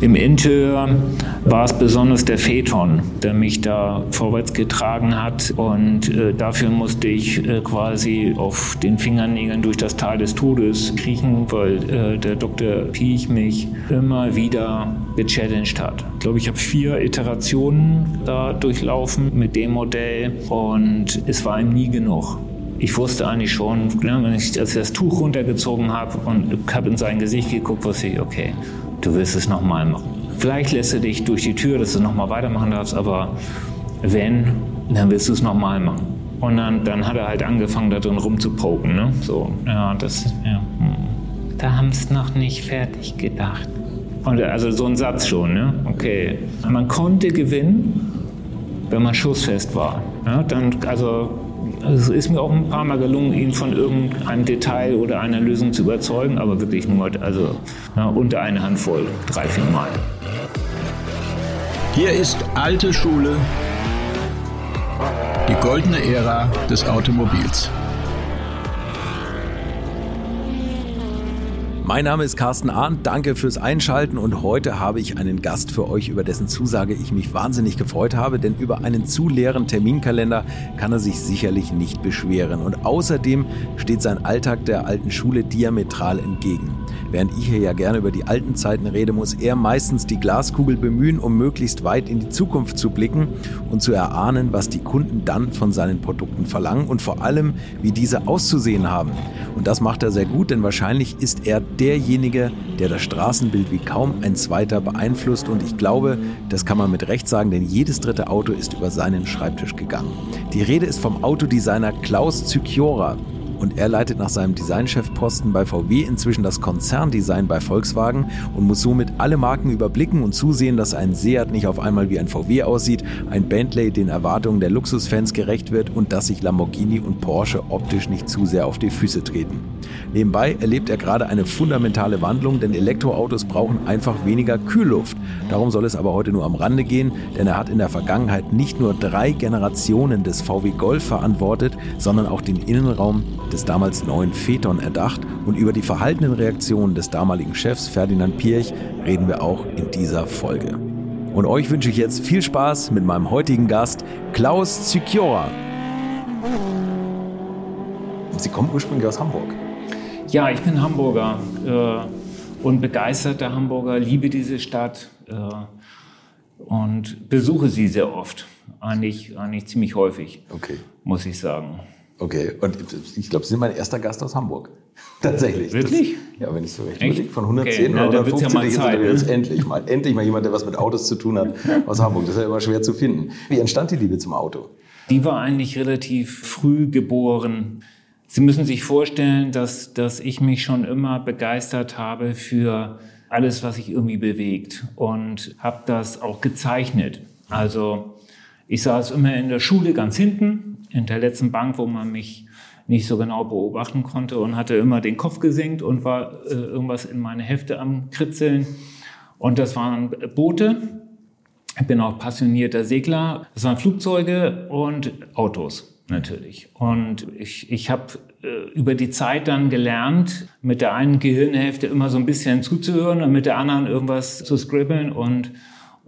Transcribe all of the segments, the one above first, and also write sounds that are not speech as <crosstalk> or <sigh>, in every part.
Im Interieur war es besonders der Phaeton, der mich da vorwärts getragen hat. Und äh, dafür musste ich äh, quasi auf den Fingernägeln durch das Tal des Todes kriechen, weil äh, der Dr. Piech mich immer wieder gechallenged hat. Ich glaube, ich habe vier Iterationen da durchlaufen mit dem Modell und es war ihm nie genug ich wusste eigentlich schon, ne, wenn ich, als ich das Tuch runtergezogen habe und habe in sein Gesicht geguckt, wusste ich, okay, du wirst es nochmal machen. Vielleicht lässt er dich durch die Tür, dass du nochmal weitermachen darfst, aber wenn, dann wirst du es nochmal machen. Und dann, dann hat er halt angefangen, da drin rumzupoken. Ne? So, ja, das, ja. Hm. Da haben es noch nicht fertig gedacht. Und also so ein Satz schon, ne? Okay. Man konnte gewinnen, wenn man schussfest war. Ja, dann, also also es ist mir auch ein paar Mal gelungen, ihn von irgendeinem Detail oder einer Lösung zu überzeugen, aber wirklich nur also, ja, unter eine Handvoll, drei, vier Mal. Hier ist alte Schule, die goldene Ära des Automobils. Mein Name ist Carsten Arndt, danke fürs Einschalten und heute habe ich einen Gast für euch, über dessen Zusage ich mich wahnsinnig gefreut habe, denn über einen zu leeren Terminkalender kann er sich sicherlich nicht beschweren und außerdem steht sein Alltag der alten Schule diametral entgegen. Während ich hier ja gerne über die alten Zeiten rede, muss er meistens die Glaskugel bemühen, um möglichst weit in die Zukunft zu blicken und zu erahnen, was die Kunden dann von seinen Produkten verlangen und vor allem, wie diese auszusehen haben. Und das macht er sehr gut, denn wahrscheinlich ist er derjenige, der das Straßenbild wie kaum ein zweiter beeinflusst. Und ich glaube, das kann man mit Recht sagen, denn jedes dritte Auto ist über seinen Schreibtisch gegangen. Die Rede ist vom Autodesigner Klaus Zykiora und er leitet nach seinem Designchefposten bei VW inzwischen das Konzerndesign bei Volkswagen und muss somit alle Marken überblicken und zusehen, dass ein Seat nicht auf einmal wie ein VW aussieht, ein Bentley den Erwartungen der Luxusfans gerecht wird und dass sich Lamborghini und Porsche optisch nicht zu sehr auf die Füße treten. Nebenbei erlebt er gerade eine fundamentale Wandlung, denn Elektroautos brauchen einfach weniger Kühlluft. Darum soll es aber heute nur am Rande gehen, denn er hat in der Vergangenheit nicht nur drei Generationen des VW Golf verantwortet, sondern auch den Innenraum des damals neuen Phaeton erdacht und über die verhaltenen Reaktionen des damaligen Chefs Ferdinand Pirch reden wir auch in dieser Folge. Und euch wünsche ich jetzt viel Spaß mit meinem heutigen Gast Klaus Zykiora. Sie kommen ursprünglich aus Hamburg. Ja, ich bin Hamburger äh, und begeisterter Hamburger, liebe diese Stadt äh, und besuche sie sehr oft. Eigentlich, eigentlich ziemlich häufig, okay. muss ich sagen. Okay, und ich glaube, Sie sind mein erster Gast aus Hamburg. <laughs> Tatsächlich. Wirklich? Das, ja, wenn ich so recht überlege, von 110 okay. oder ja, 115 ja mal Zeit, jetzt ne? endlich mal, endlich mal jemand, der was mit Autos zu tun hat aus Hamburg. Das ist ja immer schwer zu finden. Wie entstand die Liebe zum Auto? Die war eigentlich relativ früh geboren. Sie müssen sich vorstellen, dass, dass ich mich schon immer begeistert habe für alles, was sich irgendwie bewegt und habe das auch gezeichnet. Also ich saß immer in der Schule ganz hinten in der letzten Bank, wo man mich nicht so genau beobachten konnte und hatte immer den Kopf gesenkt und war äh, irgendwas in meine Hefte am Kritzeln. Und das waren Boote. Ich bin auch passionierter Segler. Das waren Flugzeuge und Autos natürlich. Und ich, ich habe äh, über die Zeit dann gelernt, mit der einen Gehirnhälfte immer so ein bisschen zuzuhören und mit der anderen irgendwas zu scribbeln und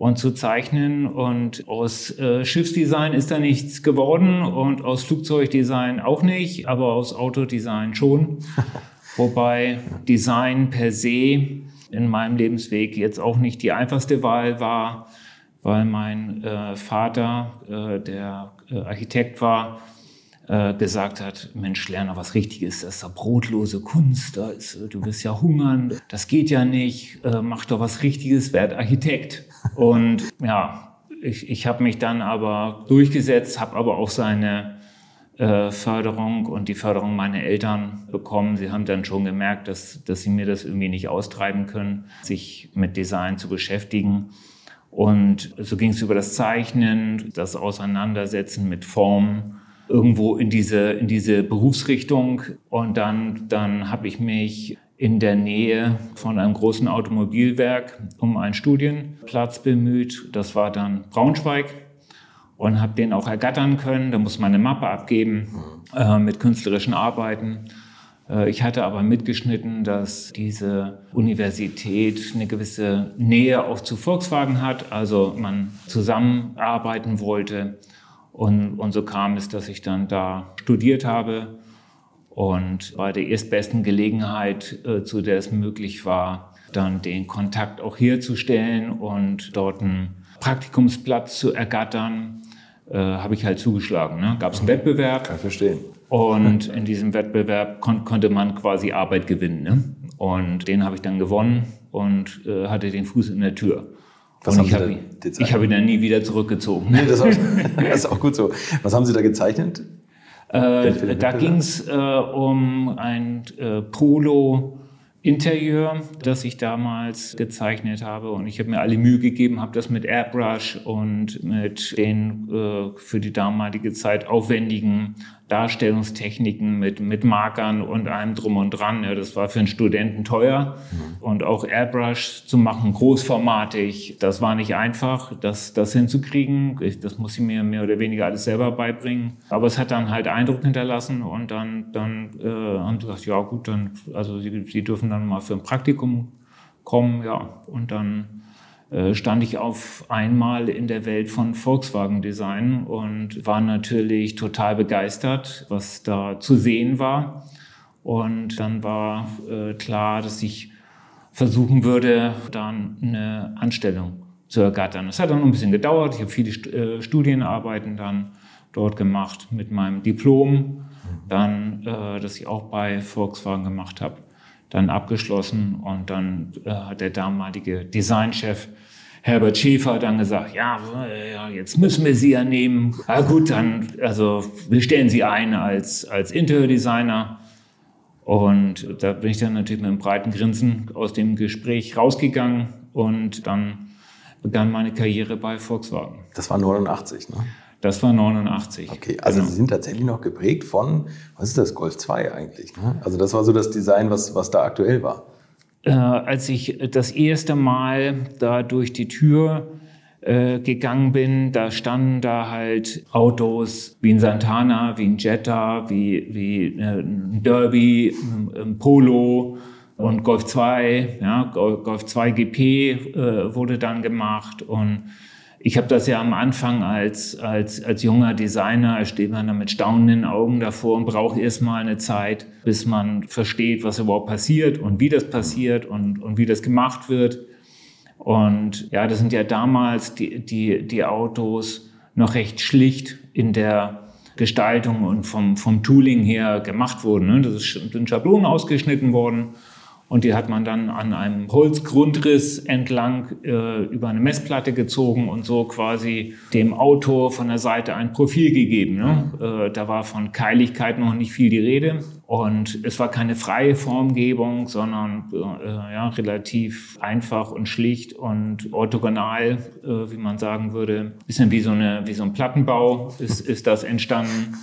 und zu zeichnen. Und aus äh, Schiffsdesign ist da nichts geworden und aus Flugzeugdesign auch nicht, aber aus Autodesign schon. <laughs> Wobei Design per se in meinem Lebensweg jetzt auch nicht die einfachste Wahl war, weil mein äh, Vater, äh, der äh, Architekt war, äh, gesagt hat, Mensch, lerne was Richtiges, das ist ja brotlose Kunst, da ist, äh, du wirst ja hungern, das geht ja nicht, mach doch was Richtiges, werd Architekt. Und ja, ich, ich habe mich dann aber durchgesetzt, habe aber auch seine äh, Förderung und die Förderung meiner Eltern bekommen. Sie haben dann schon gemerkt, dass, dass sie mir das irgendwie nicht austreiben können, sich mit Design zu beschäftigen. Und so ging es über das Zeichnen, das Auseinandersetzen mit Formen irgendwo in diese, in diese Berufsrichtung. Und dann, dann habe ich mich in der Nähe von einem großen Automobilwerk um einen Studienplatz bemüht. Das war dann Braunschweig und habe den auch ergattern können. Da muss man eine Mappe abgeben äh, mit künstlerischen Arbeiten. Äh, ich hatte aber mitgeschnitten, dass diese Universität eine gewisse Nähe auch zu Volkswagen hat, also man zusammenarbeiten wollte. Und, und so kam es, dass ich dann da studiert habe und bei der erstbesten Gelegenheit, äh, zu der es möglich war, dann den Kontakt auch herzustellen und dort einen Praktikumsplatz zu ergattern, äh, habe ich halt zugeschlagen. Ne? Gab es einen Wettbewerb. Kann ich verstehen. Und in diesem Wettbewerb kon konnte man quasi Arbeit gewinnen. Ne? Und den habe ich dann gewonnen und äh, hatte den Fuß in der Tür. Was und ich habe ich hab ihn dann nie wieder zurückgezogen. Nee, das, <laughs> das, ist auch gut so. Was haben Sie da gezeichnet? Äh, da ging es äh, um ein äh, Polo Interieur, das ich damals gezeichnet habe. Und ich habe mir alle Mühe gegeben, habe das mit Airbrush und mit den äh, für die damalige Zeit aufwendigen Darstellungstechniken mit, mit Markern und allem drum und dran. Ja, das war für einen Studenten teuer. Mhm. Und auch Airbrush zu machen, großformatig, das war nicht einfach, das, das hinzukriegen. Ich, das muss ich mir mehr oder weniger alles selber beibringen. Aber es hat dann halt Eindruck hinterlassen und dann, dann äh, haben sie gesagt, ja gut, dann, also sie, sie dürfen dann mal für ein Praktikum kommen, ja. Und dann stand ich auf einmal in der Welt von Volkswagen Design und war natürlich total begeistert, was da zu sehen war. Und dann war äh, klar, dass ich versuchen würde, dann eine Anstellung zu ergattern. Es hat dann ein bisschen gedauert. Ich habe viele äh, Studienarbeiten dann dort gemacht mit meinem Diplom, dann, äh, das ich auch bei Volkswagen gemacht habe dann abgeschlossen und dann äh, hat der damalige Designchef Herbert Schäfer dann gesagt, ja, jetzt müssen wir Sie ja nehmen. Na gut, dann, also wir stellen Sie ein als, als Interior-Designer. Und da bin ich dann natürlich mit einem breiten Grinsen aus dem Gespräch rausgegangen und dann begann meine Karriere bei Volkswagen. Das war 89, ne? Das war 89. Okay, also genau. Sie sind tatsächlich noch geprägt von, was ist das, Golf 2 eigentlich? Ne? Also das war so das Design, was, was da aktuell war. Äh, als ich das erste Mal da durch die Tür äh, gegangen bin, da standen da halt Autos wie ein Santana, wie ein Jetta, wie, wie äh, ein Derby, ein Polo und Golf 2, ja, Golf 2 GP äh, wurde dann gemacht und ich habe das ja am Anfang als, als, als junger Designer, steht man da mit staunenden Augen davor und braucht erstmal eine Zeit, bis man versteht, was überhaupt passiert und wie das passiert und, und wie das gemacht wird. Und ja, das sind ja damals die, die, die Autos noch recht schlicht in der Gestaltung und vom, vom Tooling her gemacht wurden. Ne? Das sind Schablonen ausgeschnitten worden und die hat man dann an einem Holzgrundriss entlang äh, über eine Messplatte gezogen und so quasi dem Auto von der Seite ein Profil gegeben. Ne? Äh, da war von Keiligkeit noch nicht viel die Rede. Und es war keine freie Formgebung, sondern äh, ja, relativ einfach und schlicht und orthogonal, äh, wie man sagen würde. Bisschen wie so, eine, wie so ein Plattenbau ist, ist das entstanden.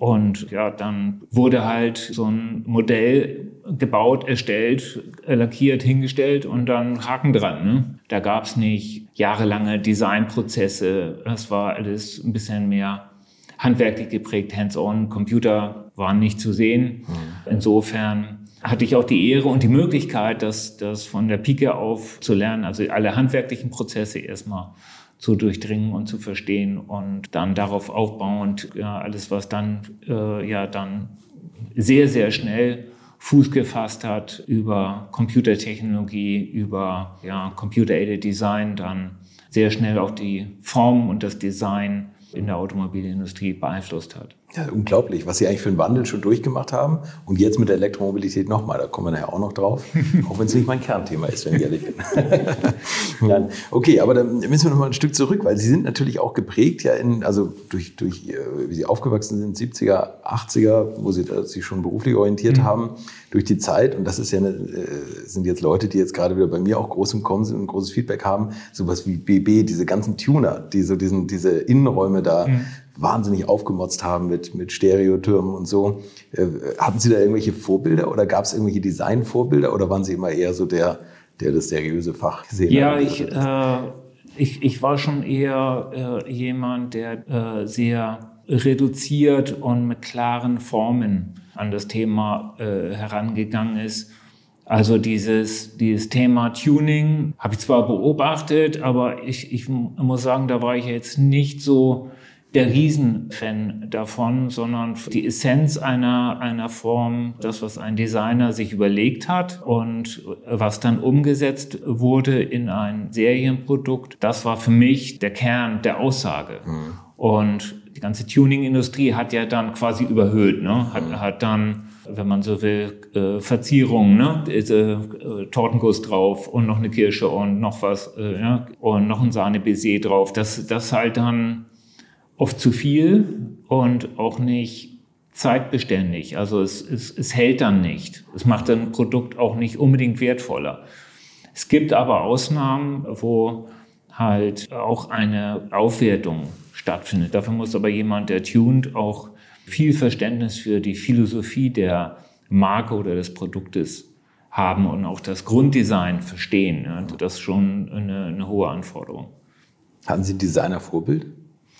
Und ja, dann wurde halt so ein Modell gebaut, erstellt, lackiert, hingestellt und dann Haken dran. Ne? Da gab es nicht jahrelange Designprozesse. Das war alles ein bisschen mehr handwerklich geprägt, hands-on. Computer waren nicht zu sehen. Mhm. Insofern hatte ich auch die Ehre und die Möglichkeit, das, das von der Pike auf zu lernen, also alle handwerklichen Prozesse erstmal zu durchdringen und zu verstehen und dann darauf aufbauend ja, alles, was dann äh, ja dann sehr, sehr schnell Fuß gefasst hat über Computertechnologie, über ja, Computer-Aided Design, dann sehr schnell auch die Form und das Design in der Automobilindustrie beeinflusst hat. Ja, unglaublich, was Sie eigentlich für einen Wandel schon durchgemacht haben. Und jetzt mit der Elektromobilität nochmal, da kommen wir nachher auch noch drauf. <laughs> auch wenn es nicht mein Kernthema ist, wenn ich ehrlich bin. <laughs> Nein. Okay, aber dann müssen wir nochmal ein Stück zurück, weil Sie sind natürlich auch geprägt, ja, in, also durch, durch, äh, wie Sie aufgewachsen sind, 70er, 80er, wo Sie sich schon beruflich orientiert mhm. haben, durch die Zeit. Und das ist ja eine, äh, sind jetzt Leute, die jetzt gerade wieder bei mir auch groß im Kommen sind und großes Feedback haben. Sowas wie BB, diese ganzen Tuner, die so diesen, diese Innenräume da mhm wahnsinnig aufgemotzt haben mit, mit Stereotürmen und so. Äh, hatten Sie da irgendwelche Vorbilder oder gab es irgendwelche Designvorbilder oder waren Sie immer eher so der, der das seriöse Fach gesehen ja, hat? Ja, ich, äh, ich, ich war schon eher äh, jemand, der äh, sehr reduziert und mit klaren Formen an das Thema äh, herangegangen ist. Also dieses, dieses Thema Tuning habe ich zwar beobachtet, aber ich, ich muss sagen, da war ich jetzt nicht so der Riesenfan davon, sondern die Essenz einer, einer Form, das, was ein Designer sich überlegt hat und was dann umgesetzt wurde in ein Serienprodukt, das war für mich der Kern der Aussage. Mhm. Und die ganze Tuning-Industrie hat ja dann quasi überhöht, ne? hat, mhm. hat dann wenn man so will, äh, Verzierungen, ne? Diese, äh, Tortenguss drauf und noch eine Kirsche und noch was, äh, ja? und noch ein Sahnebaiser drauf. Das, das halt dann oft zu viel und auch nicht zeitbeständig. Also es, es, es hält dann nicht. Es macht ein Produkt auch nicht unbedingt wertvoller. Es gibt aber Ausnahmen, wo halt auch eine Aufwertung stattfindet. Dafür muss aber jemand, der tuned, auch viel Verständnis für die Philosophie der Marke oder des Produktes haben und auch das Grunddesign verstehen. Das ist schon eine, eine hohe Anforderung. Hatten Sie ein Designer-Vorbild?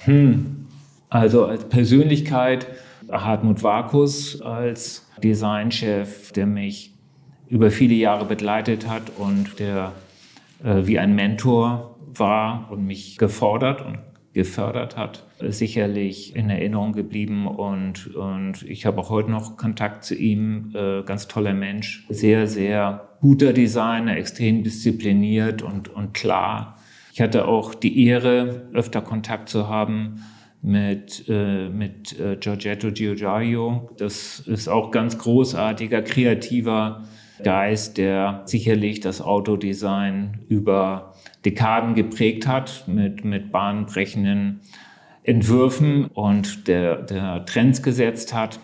Hm. Also als Persönlichkeit Hartmut Vakus als Designchef, der mich über viele Jahre begleitet hat und der äh, wie ein Mentor war und mich gefordert und gefördert hat, sicherlich in Erinnerung geblieben und, und ich habe auch heute noch Kontakt zu ihm, äh, ganz toller Mensch, sehr, sehr guter Designer, extrem diszipliniert und, und klar ich hatte auch die Ehre, öfter Kontakt zu haben mit, äh, mit äh, Giorgetto Giugiaro. Das ist auch ganz großartiger, kreativer Geist, der sicherlich das Autodesign über Dekaden geprägt hat mit, mit bahnbrechenden Entwürfen und der, der Trends gesetzt hat.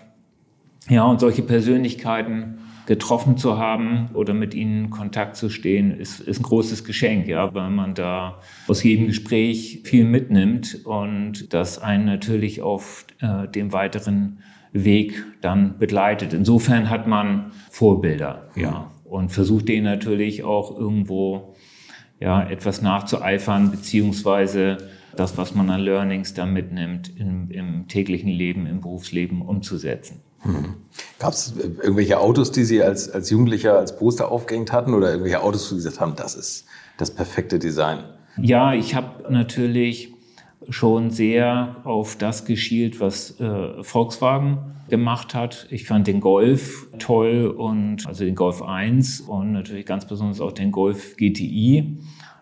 Ja, und solche Persönlichkeiten getroffen zu haben oder mit ihnen in Kontakt zu stehen, ist, ist ein großes Geschenk, ja, weil man da aus jedem Gespräch viel mitnimmt und das einen natürlich auf äh, dem weiteren Weg dann begleitet. Insofern hat man Vorbilder, ja, und versucht denen natürlich auch irgendwo ja, etwas nachzueifern, beziehungsweise das, was man an Learnings da mitnimmt, im, im täglichen Leben, im Berufsleben umzusetzen. Hm. Gab es irgendwelche Autos, die Sie als, als Jugendlicher als Poster aufgehängt hatten oder irgendwelche Autos, wo Sie gesagt haben, das ist das perfekte Design? Ja, ich habe natürlich schon sehr auf das geschielt, was äh, Volkswagen gemacht hat. Ich fand den Golf toll und also den Golf 1 und natürlich ganz besonders auch den Golf GTI.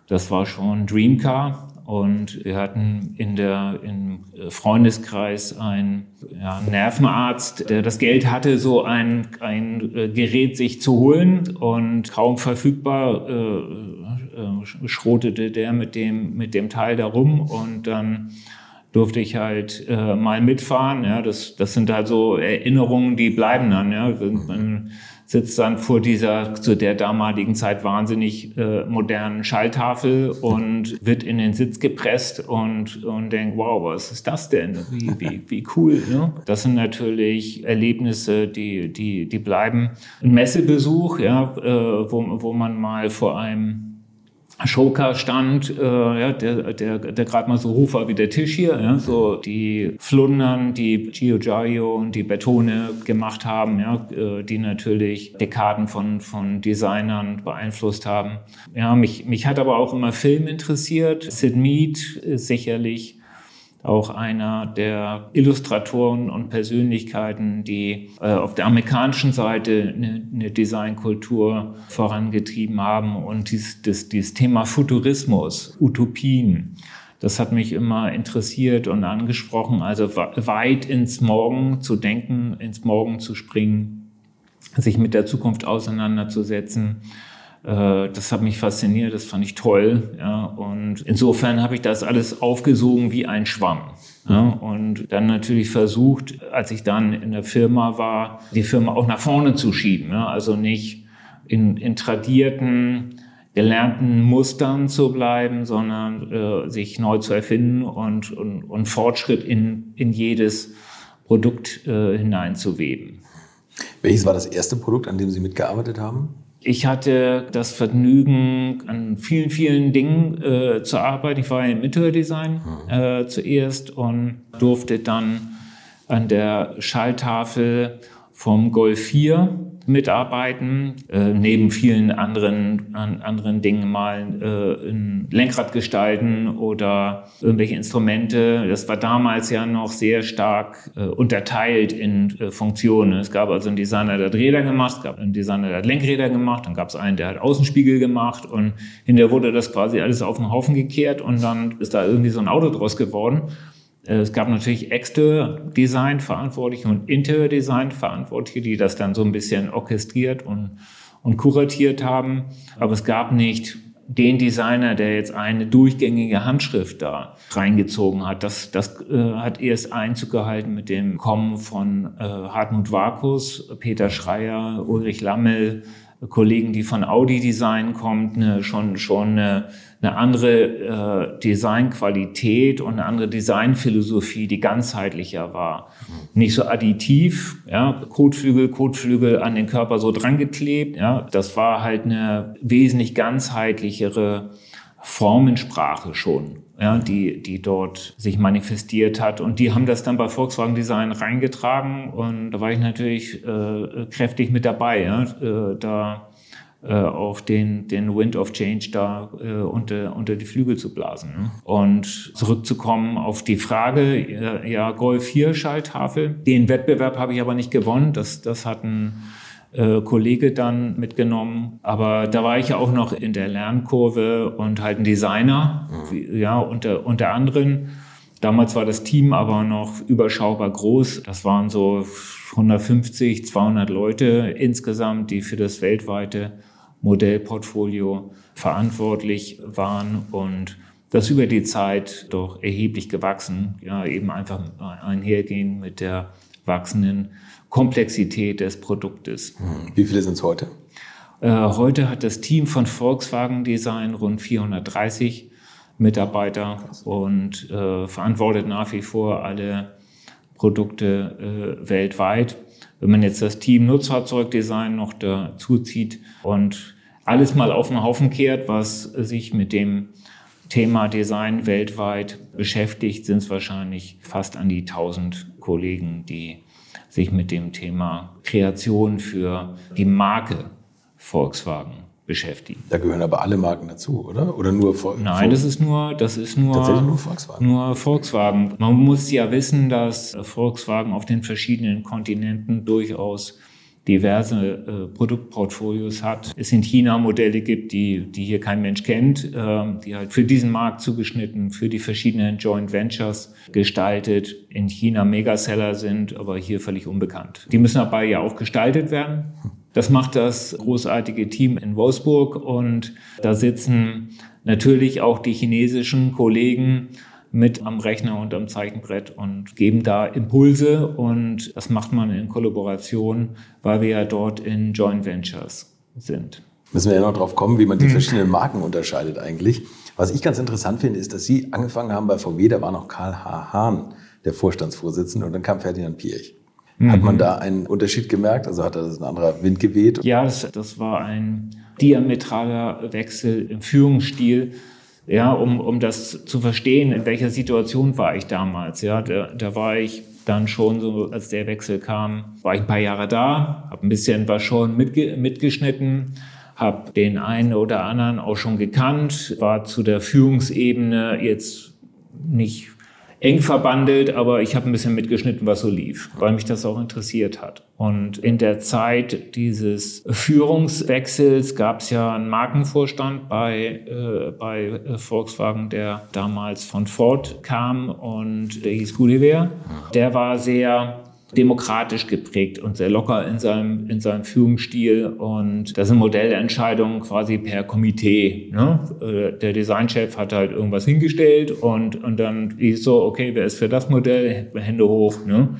Das war schon Dreamcar und wir hatten in der, im Freundeskreis einen ja, Nervenarzt, der das Geld hatte, so ein, ein äh, Gerät sich zu holen und kaum verfügbar äh, äh, schrotete der mit dem, mit dem Teil da rum und dann durfte ich halt äh, mal mitfahren. Ja, das, das sind halt so Erinnerungen, die bleiben dann. Ja. Man, sitzt dann vor dieser zu der damaligen Zeit wahnsinnig äh, modernen Schalltafel und wird in den Sitz gepresst und, und denkt, wow, was ist das denn? Wie, wie, wie cool. Ne? Das sind natürlich Erlebnisse, die, die, die bleiben. Ein Messebesuch, ja, äh, wo, wo man mal vor einem Schoker stand, äh, ja, der, der, der gerade mal so hoch war wie der Tisch hier, ja, so die Flundern, die Giugiaro und die Betone gemacht haben, ja, äh, die natürlich Dekaden von, von Designern beeinflusst haben. Ja, mich, mich hat aber auch immer Film interessiert. Sid Mead ist sicherlich auch einer der Illustratoren und Persönlichkeiten, die äh, auf der amerikanischen Seite eine, eine Designkultur vorangetrieben haben und dieses, das, dieses Thema Futurismus, Utopien. Das hat mich immer interessiert und angesprochen, also weit ins Morgen zu denken, ins Morgen zu springen, sich mit der Zukunft auseinanderzusetzen das hat mich fasziniert, das fand ich toll. Ja, und insofern habe ich das alles aufgesogen wie ein Schwamm. Ja, und dann natürlich versucht, als ich dann in der Firma war, die Firma auch nach vorne zu schieben. Ja, also nicht in, in tradierten, gelernten Mustern zu bleiben, sondern äh, sich neu zu erfinden und, und, und Fortschritt in, in jedes Produkt äh, hineinzuweben. Welches war das erste Produkt, an dem Sie mitgearbeitet haben? Ich hatte das Vergnügen, an vielen, vielen Dingen äh, zu arbeiten. Ich war im Interior-Design mhm. äh, zuerst und durfte dann an der Schalltafel vom Golf 4 mitarbeiten, äh, neben vielen anderen, an, anderen Dingen mal äh, ein Lenkrad gestalten oder irgendwelche Instrumente. Das war damals ja noch sehr stark äh, unterteilt in äh, Funktionen. Es gab also einen Designer, der hat Räder gemacht, es gab einen Designer, der hat Lenkräder gemacht, dann gab es einen, der hat Außenspiegel gemacht und hinterher wurde das quasi alles auf den Haufen gekehrt und dann ist da irgendwie so ein Auto draus geworden. Äh, es gab natürlich Exterior Design Verantwortliche und Interior Design Verantwortliche, die das dann so ein bisschen orchestriert und, und kuratiert haben. Aber es gab nicht den Designer, der jetzt eine durchgängige Handschrift da reingezogen hat. Das, das äh, hat erst Einzug gehalten mit dem Kommen von äh, Hartmut Vakus, Peter Schreier, Ulrich Lammel, Kollegen, die von Audi Design kommt, eine, schon, schon eine, eine andere äh, Designqualität und eine andere Designphilosophie, die ganzheitlicher war. Nicht so additiv, ja, Kotflügel, Kotflügel an den Körper so dran geklebt, ja. Das war halt eine wesentlich ganzheitlichere Formensprache schon ja, die, die dort sich manifestiert hat. Und die haben das dann bei Volkswagen Design reingetragen und da war ich natürlich äh, kräftig mit dabei, ja, äh, da äh, auf den, den Wind of Change da äh, unter, unter die Flügel zu blasen. Ne? Und zurückzukommen auf die Frage, äh, ja, Golf 4 Schalltafel. Den Wettbewerb habe ich aber nicht gewonnen. Das, das hatten äh, Kollege dann mitgenommen. Aber da war ich ja auch noch in der Lernkurve und halt ein Designer, mhm. ja, unter, unter anderem. Damals war das Team aber noch überschaubar groß. Das waren so 150, 200 Leute insgesamt, die für das weltweite Modellportfolio verantwortlich waren und das über die Zeit doch erheblich gewachsen, ja, eben einfach einhergehen mit der wachsenden Komplexität des Produktes. Hm. Wie viele sind es heute? Äh, heute hat das Team von Volkswagen Design rund 430 Mitarbeiter Krass. und äh, verantwortet nach wie vor alle Produkte äh, weltweit. Wenn man jetzt das Team Nutzfahrzeugdesign noch dazu zieht und alles mal auf den Haufen kehrt, was sich mit dem Thema Design weltweit beschäftigt, sind es wahrscheinlich fast an die 1000 Kollegen, die sich mit dem Thema Kreation für die Marke Volkswagen beschäftigen. Da gehören aber alle Marken dazu, oder? Oder nur Volkswagen? Nein, das ist nur, das ist nur, nur Volkswagen. Nur Volkswagen. Man muss ja wissen, dass Volkswagen auf den verschiedenen Kontinenten durchaus diverse äh, Produktportfolios hat. Es in China Modelle gibt, die, die hier kein Mensch kennt, äh, die halt für diesen Markt zugeschnitten, für die verschiedenen Joint Ventures gestaltet, in China Megaseller sind, aber hier völlig unbekannt. Die müssen dabei ja auch gestaltet werden. Das macht das großartige Team in Wolfsburg und da sitzen natürlich auch die chinesischen Kollegen mit am Rechner und am Zeichenbrett und geben da Impulse und das macht man in Kollaboration, weil wir ja dort in Joint Ventures sind. Müssen wir ja noch drauf kommen, wie man die hm. verschiedenen Marken unterscheidet eigentlich. Was ich ganz interessant finde, ist, dass Sie angefangen haben bei VW, da war noch Karl H. Hahn der Vorstandsvorsitzende und dann kam Ferdinand Piech. Hat man mhm. da einen Unterschied gemerkt? Also hat das ein anderer Wind geweht? Ja, das, das war ein diametraler Wechsel im Führungsstil ja, um, um das zu verstehen, in welcher Situation war ich damals. Ja, da, da war ich dann schon so, als der Wechsel kam, war ich ein paar Jahre da, habe ein bisschen was schon mitge mitgeschnitten, habe den einen oder anderen auch schon gekannt, war zu der Führungsebene jetzt nicht eng verbandelt, aber ich habe ein bisschen mitgeschnitten, was so lief, weil mich das auch interessiert hat. Und in der Zeit dieses Führungswechsels gab es ja einen Markenvorstand bei, äh, bei äh, Volkswagen, der damals von Ford kam und der hieß Gulliver. Der war sehr demokratisch geprägt und sehr locker in seinem, in seinem Führungsstil. Und das sind Modellentscheidungen quasi per Komitee. Ne? Äh, der Designchef hat halt irgendwas hingestellt und, und dann ist so, okay, wer ist für das Modell? Hände hoch. Ne?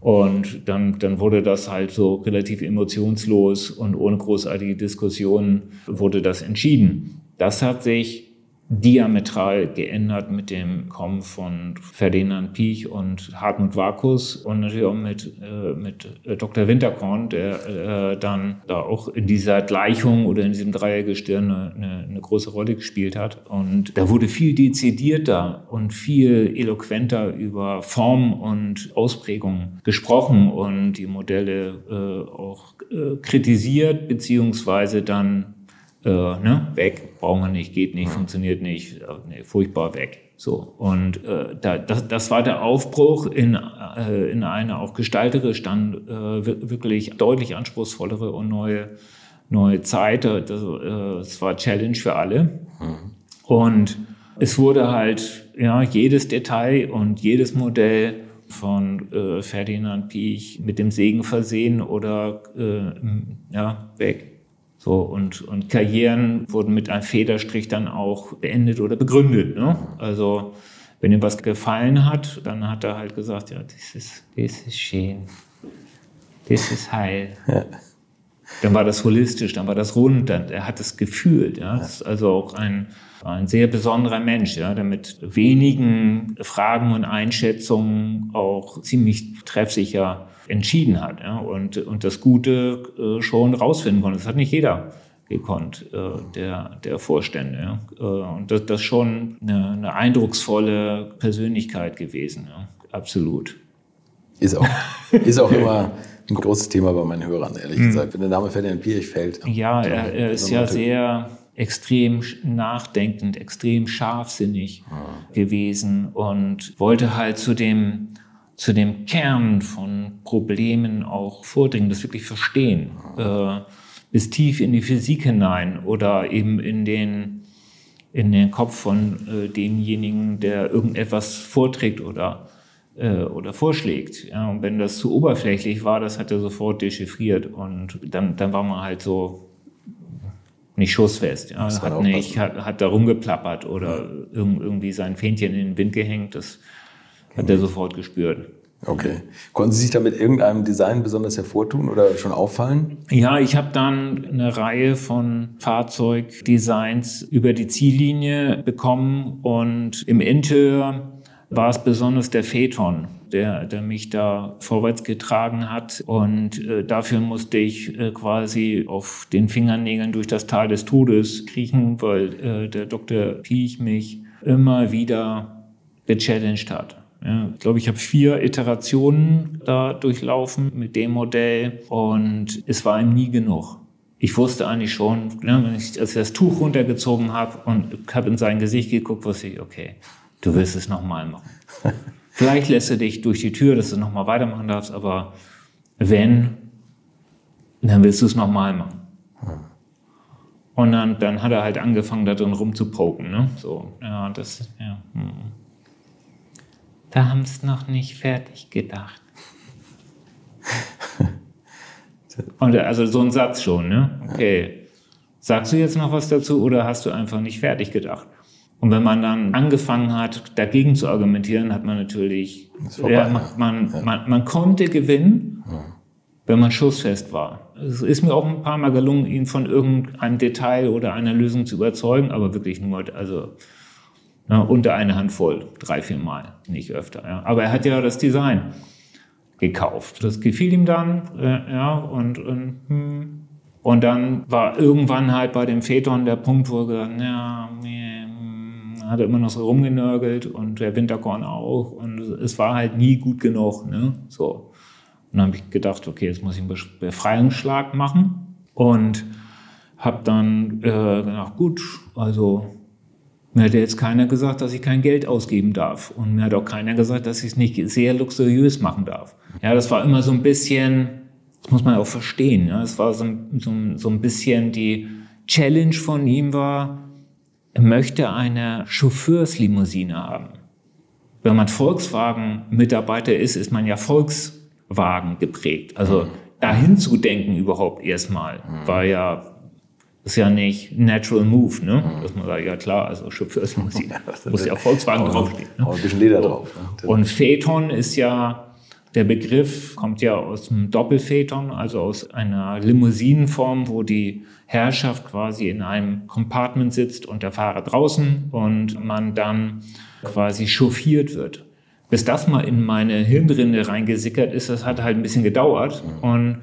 Und dann, dann wurde das halt so relativ emotionslos und ohne großartige Diskussionen wurde das entschieden. Das hat sich diametral geändert mit dem Kommen von Ferdinand Piech und Hartmut Vakus und natürlich auch mit, äh, mit äh, Dr. Winterkorn, der äh, dann da auch in dieser Gleichung oder in diesem Dreiergestirn eine, eine, große Rolle gespielt hat. Und da wurde viel dezidierter und viel eloquenter über Form und Ausprägung gesprochen und die Modelle äh, auch äh, kritisiert, beziehungsweise dann äh, ne, weg, brauchen wir nicht, geht nicht, funktioniert nicht, äh, nee, furchtbar weg. So und äh, da, das, das war der Aufbruch in, äh, in eine auch gestalterisch dann äh, wirklich deutlich anspruchsvollere und neue neue Zeit. Das, das war Challenge für alle mhm. und es wurde halt ja jedes Detail und jedes Modell von äh, Ferdinand Piech mit dem Segen versehen oder äh, ja weg. So, und, und Karrieren wurden mit einem Federstrich dann auch beendet oder begründet. Ne? Also, wenn ihm was gefallen hat, dann hat er halt gesagt, ja, das ist, das ist schön, das ist heil. Ja. Dann war das holistisch, dann war das rund, dann, er hat es gefühlt. Ja? Das ist also auch ein, ein sehr besonderer Mensch, ja, der mit wenigen Fragen und Einschätzungen auch ziemlich treffsicher entschieden hat ja, und, und das Gute äh, schon rausfinden konnte. Das hat nicht jeder gekonnt, äh, der, der Vorstände. Ja. Äh, und das, das ist schon eine, eine eindrucksvolle Persönlichkeit gewesen, ja. absolut. Ist auch, ist auch immer ein großes Thema bei meinen Hörern, ehrlich mhm. gesagt. Wenn der Name Ferdinand Piech fällt. Ja, er, er ist ja sehr extrem nachdenkend, extrem scharfsinnig mhm. gewesen und wollte halt zu dem zu dem Kern von Problemen auch vordringen, das wirklich verstehen, äh, bis tief in die Physik hinein oder eben in den, in den Kopf von äh, demjenigen, der irgendetwas vorträgt oder, äh, oder vorschlägt. Ja, und wenn das zu oberflächlich war, das hat er sofort dechiffriert und dann, dann war man halt so nicht schussfest. Ja, hat, nicht, hat, hat da rumgeplappert oder irgendwie sein Fähnchen in den Wind gehängt. Das, hat er sofort gespürt. Okay. Konnten Sie sich da mit irgendeinem Design besonders hervortun oder schon auffallen? Ja, ich habe dann eine Reihe von Fahrzeugdesigns über die Ziellinie bekommen und im Interieur war es besonders der Phaeton, der, der mich da vorwärts getragen hat. Und äh, dafür musste ich äh, quasi auf den Fingernägeln durch das Tal des Todes kriechen, weil äh, der Dr. Piech mich immer wieder gechallenged hat. Ja, ich glaube, ich habe vier Iterationen da durchlaufen mit dem Modell und es war ihm nie genug. Ich wusste eigentlich schon, ne, wenn ich, als ich das Tuch runtergezogen habe und habe in sein Gesicht geguckt, wusste ich, okay, du wirst es nochmal machen. <laughs> Vielleicht lässt er dich durch die Tür, dass du nochmal weitermachen darfst, aber wenn, dann willst du es nochmal machen. Und dann, dann hat er halt angefangen, da drin rumzupoken. Ne? So, ja, das, ja. Hm da haben es noch nicht fertig gedacht. <laughs> Und also so ein Satz schon, ne? Okay. Sagst du jetzt noch was dazu oder hast du einfach nicht fertig gedacht? Und wenn man dann angefangen hat, dagegen zu argumentieren, hat man natürlich, ja, man, man, ja. man, man, konnte gewinnen, ja. wenn man schussfest war. Es ist mir auch ein paar Mal gelungen, ihn von irgendeinem Detail oder einer Lösung zu überzeugen, aber wirklich nur, also ja, unter eine Handvoll, drei, vier Mal, nicht öfter. Ja. Aber er hat ja das Design gekauft. Das gefiel ihm dann, äh, ja, und, und, hm. und dann war irgendwann halt bei dem Phaeton der Punkt, wo er gesagt ja, nee, hm, hat er immer noch so rumgenörgelt und der Winterkorn auch und es war halt nie gut genug, ne, so. Und dann habe ich gedacht, okay, jetzt muss ich einen Befreiungsschlag machen und habe dann äh, gedacht, gut, also mir hat jetzt keiner gesagt, dass ich kein Geld ausgeben darf. Und mir hat auch keiner gesagt, dass ich es nicht sehr luxuriös machen darf. Ja, das war immer so ein bisschen, das muss man auch verstehen. Ja, es war so, so, so ein bisschen die Challenge von ihm war, er möchte eine Chauffeurslimousine haben. Wenn man Volkswagen-Mitarbeiter ist, ist man ja Volkswagen geprägt. Also dahin zu denken überhaupt erstmal war ja ist ja nicht natural move, ne? Mhm. Dass man sagt, ja klar, also Chauffeurslimousine, <laughs> muss ja Volkswagen draufstehen. Ne? Ein bisschen Leder drauf. Ne? Und Phaeton ist ja Der Begriff kommt ja aus dem Doppelphaeton, also aus einer Limousinenform, wo die Herrschaft quasi in einem Compartment sitzt und der Fahrer draußen und man dann quasi chauffiert wird. Bis das mal in meine Hirnrinde reingesickert ist, das hat halt ein bisschen gedauert und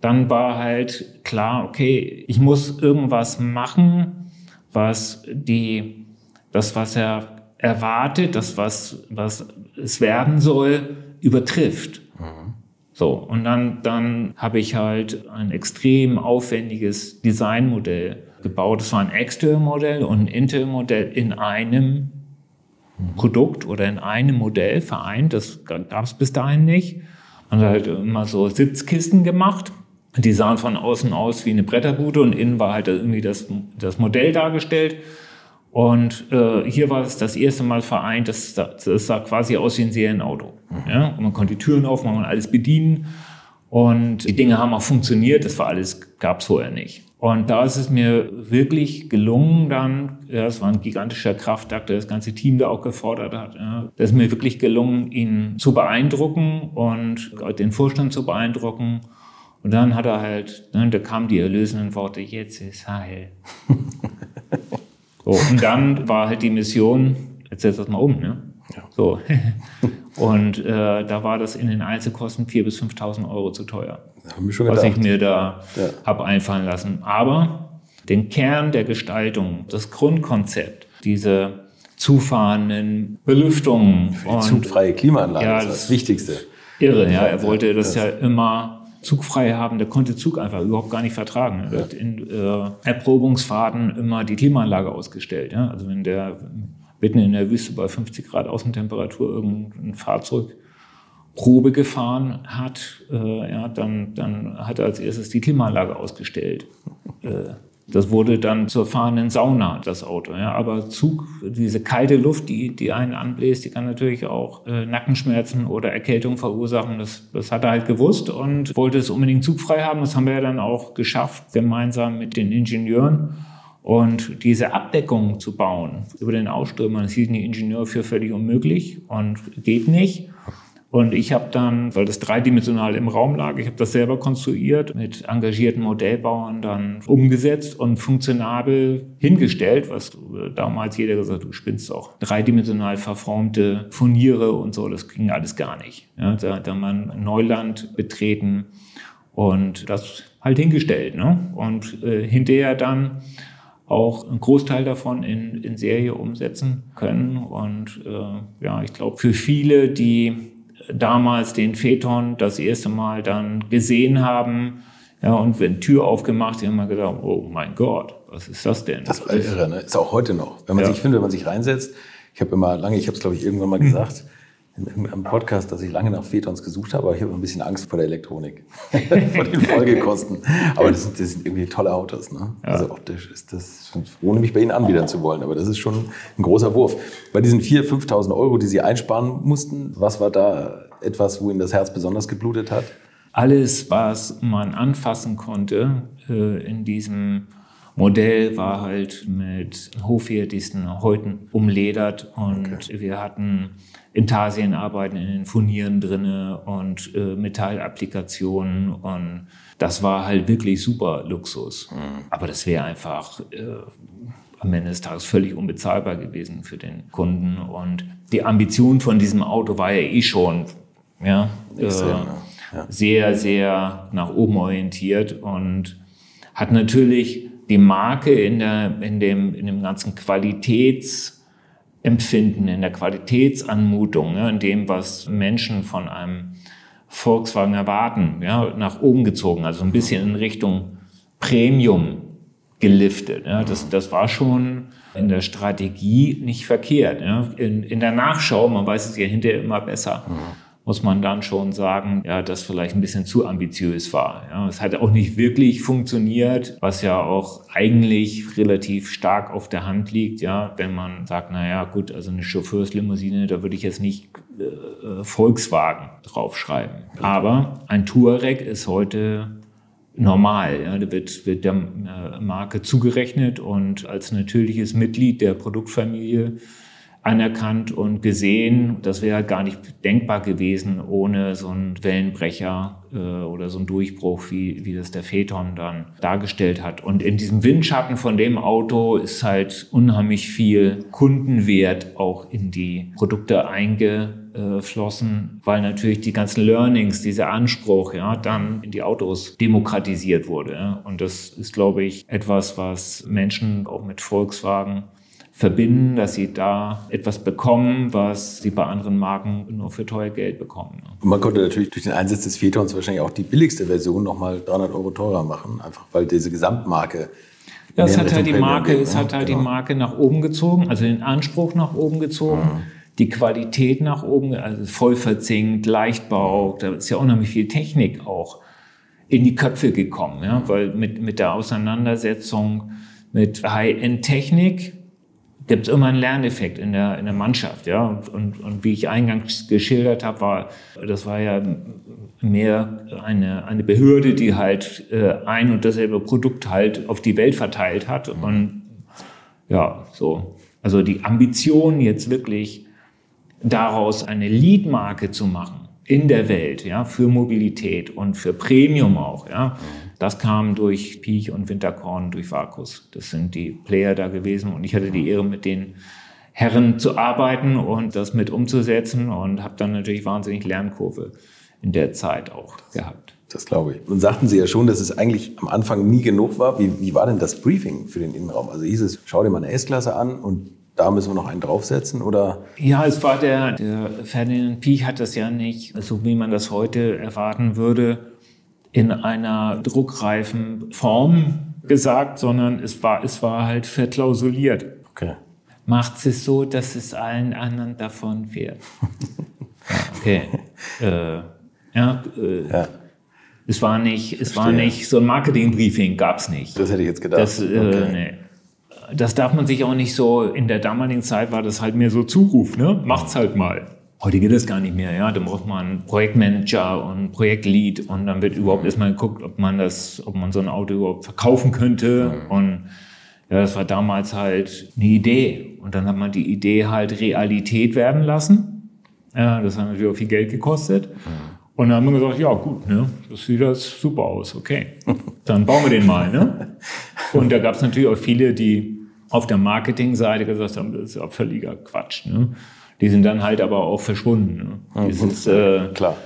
dann war halt klar, okay, ich muss irgendwas machen, was die, das, was er erwartet, das, was, was es werden soll, übertrifft. So, und dann, dann habe ich halt ein extrem aufwendiges Designmodell gebaut. Das war ein Exterior-Modell und ein Interior-Modell in einem. Produkt oder in einem Modell vereint. Das gab es bis dahin nicht. Man hat halt immer so Sitzkisten gemacht. Die sahen von außen aus wie eine Bretterbude und innen war halt irgendwie das, das Modell dargestellt. Und äh, hier war es das erste Mal vereint, das, das sah quasi aus wie ein Serienauto. Mhm. Ja? Und man konnte die Türen aufmachen und alles bedienen. Und die Dinge haben auch funktioniert, das war alles, gab es vorher nicht. Und da ist es mir wirklich gelungen dann, ja, es war ein gigantischer Kraftakt, der das ganze Team da auch gefordert hat, ja, das ist mir wirklich gelungen, ihn zu beeindrucken und den Vorstand zu beeindrucken. Und dann hat er halt, ne, da kamen die erlösenden Worte, jetzt ist heil. So, und dann war halt die Mission, jetzt setz das mal um, ne? Ja. So. <laughs> Und äh, da war das in den Einzelkosten 4.000 bis 5.000 Euro zu teuer. Was ich mir da ja. habe einfallen lassen. Aber den Kern der Gestaltung, das Grundkonzept, diese zufahrenden Belüftungen. Für die und, zugfreie Klimaanlage ja, das ist das Wichtigste. Irre, ja. Er wollte das, das ja immer zugfrei haben, der konnte Zug einfach überhaupt gar nicht vertragen. Er wird in äh, Erprobungsfahrten immer die Klimaanlage ausgestellt. Ja? Also wenn der mitten in der Wüste bei 50 Grad Außentemperatur irgendein Fahrzeug Probe gefahren hat, äh, ja, dann, dann hat er als erstes die Klimaanlage ausgestellt. Äh, das wurde dann zur fahrenden Sauna, das Auto. Ja. Aber Zug, diese kalte Luft, die, die einen anbläst, die kann natürlich auch äh, Nackenschmerzen oder Erkältung verursachen. Das, das hat er halt gewusst und wollte es unbedingt zugfrei haben. Das haben wir dann auch geschafft, gemeinsam mit den Ingenieuren. Und diese Abdeckung zu bauen über den Ausströmer, das hielten die Ingenieure für völlig unmöglich und geht nicht. Und ich habe dann, weil das dreidimensional im Raum lag, ich habe das selber konstruiert, mit engagierten Modellbauern dann umgesetzt und funktionabel hingestellt, was damals jeder gesagt hat, du spinnst auch. Dreidimensional verformte Furniere und so, das ging alles gar nicht. Ja, da hat man Neuland betreten und das halt hingestellt. Ne? Und äh, hinterher dann auch einen Großteil davon in, in Serie umsetzen können. Und äh, ja, ich glaube, für viele, die damals den Phaeton das erste Mal dann gesehen haben. Ja, und wenn Tür aufgemacht, haben wir gedacht, oh mein Gott, was ist das denn? Das war irre, ne? Ist auch heute noch. Wenn man ja. sich, finde, wenn man sich reinsetzt, ich habe immer lange, ich habe es glaube ich irgendwann mal gesagt, einem Podcast, dass ich lange nach Phaetons gesucht habe, aber ich habe ein bisschen Angst vor der Elektronik, <laughs> vor den Folgekosten. Aber das sind, das sind irgendwie tolle Autos. Ne? Ja. Also optisch ist das, ohne mich bei Ihnen anbiedern zu wollen, aber das ist schon ein großer Wurf. Bei diesen 4.000, 5.000 Euro, die Sie einsparen mussten, was war da etwas, wo Ihnen das Herz besonders geblutet hat? Alles, was man anfassen konnte äh, in diesem Modell war halt mit hochwertigsten Häuten umledert und okay. wir hatten Intarsienarbeiten in den Furnieren drinne und äh, Metallapplikationen und das war halt wirklich super Luxus. Mhm. Aber das wäre einfach äh, am Ende des Tages völlig unbezahlbar gewesen für den Kunden und die Ambition von diesem Auto war ja eh schon ja, äh, ja. sehr, sehr nach oben orientiert und hat natürlich die Marke in, der, in, dem, in dem ganzen Qualitätsempfinden, in der Qualitätsanmutung, ja, in dem, was Menschen von einem Volkswagen erwarten, ja, nach oben gezogen, also ein bisschen in Richtung Premium geliftet. Ja. Das, das war schon in der Strategie nicht verkehrt. Ja. In, in der Nachschau, man weiß es ja hinterher immer besser. Mhm muss man dann schon sagen, ja, das vielleicht ein bisschen zu ambitiös war. Ja, es hat auch nicht wirklich funktioniert, was ja auch eigentlich relativ stark auf der Hand liegt, ja, wenn man sagt, na ja, gut, also eine Chauffeurslimousine, da würde ich jetzt nicht äh, Volkswagen draufschreiben. Aber ein Touareg ist heute normal. Ja, da wird, wird der äh, Marke zugerechnet und als natürliches Mitglied der Produktfamilie anerkannt und gesehen. Das wäre gar nicht denkbar gewesen ohne so einen Wellenbrecher äh, oder so einen Durchbruch, wie, wie das der Phaeton dann dargestellt hat. Und in diesem Windschatten von dem Auto ist halt unheimlich viel Kundenwert auch in die Produkte eingeflossen, weil natürlich die ganzen Learnings, dieser Anspruch, ja, dann in die Autos demokratisiert wurde. Und das ist, glaube ich, etwas, was Menschen auch mit Volkswagen verbinden, dass sie da etwas bekommen, was sie bei anderen Marken nur für teuer Geld bekommen. Und man konnte natürlich durch den Einsatz des Phaetons wahrscheinlich auch die billigste Version nochmal 300 Euro teurer machen, einfach weil diese Gesamtmarke das hat halt die Marke, es hat halt genau. die Marke nach oben gezogen, also den Anspruch nach oben gezogen, mhm. die Qualität nach oben, also voll verzinkt, Leichtbau, da ist ja unheimlich viel Technik auch in die Köpfe gekommen, ja, weil mit, mit der Auseinandersetzung mit High-End-Technik gibt es immer einen Lerneffekt in der, in der Mannschaft. Ja? Und, und, und wie ich eingangs geschildert habe, war, das war ja mehr eine, eine Behörde, die halt äh, ein und dasselbe Produkt halt auf die Welt verteilt hat. Und ja, so. Also die Ambition jetzt wirklich daraus eine Leadmarke zu machen in der Welt, ja, für Mobilität und für Premium auch, ja. Das kam durch Piech und Winterkorn, durch Vakus. Das sind die Player da gewesen und ich hatte die Ehre, mit den Herren zu arbeiten und das mit umzusetzen und habe dann natürlich wahnsinnig Lernkurve in der Zeit auch gehabt. Das glaube ich. Und sagten Sie ja schon, dass es eigentlich am Anfang nie genug war. Wie, wie war denn das Briefing für den Innenraum? Also hieß es, schau dir mal eine S-Klasse an und da müssen wir noch einen draufsetzen oder? Ja, es war der, der Ferdinand Piech hat das ja nicht, so wie man das heute erwarten würde, in einer druckreifen Form gesagt, sondern es war, es war halt verklausuliert. Okay. Macht es so, dass es allen anderen davon fährt. <laughs> okay. Äh, ja, äh, ja. Es war nicht, es war nicht so ein Marketingbriefing, gab es nicht. Das hätte ich jetzt gedacht. Das, äh, okay. nee. das darf man sich auch nicht so, in der damaligen Zeit war das halt mehr so Zuruf, ne? Macht's halt mal. Heute geht das gar nicht mehr, ja. Da braucht man einen Projektmanager und Projektlead und dann wird überhaupt erstmal geguckt, ob man das, ob man so ein Auto überhaupt verkaufen könnte. Mhm. Und ja, das war damals halt eine Idee. Und dann hat man die Idee halt Realität werden lassen. Ja, das hat natürlich auch viel Geld gekostet. Mhm. Und dann haben wir gesagt, ja gut, ne, das sieht das super aus, okay. Dann bauen wir den mal, ne? Und da gab es natürlich auch viele, die auf der Marketingseite gesagt haben, das ist ja völliger Quatsch, ne? Die sind dann halt aber auch verschwunden. Ne? Dieses, äh, Klar.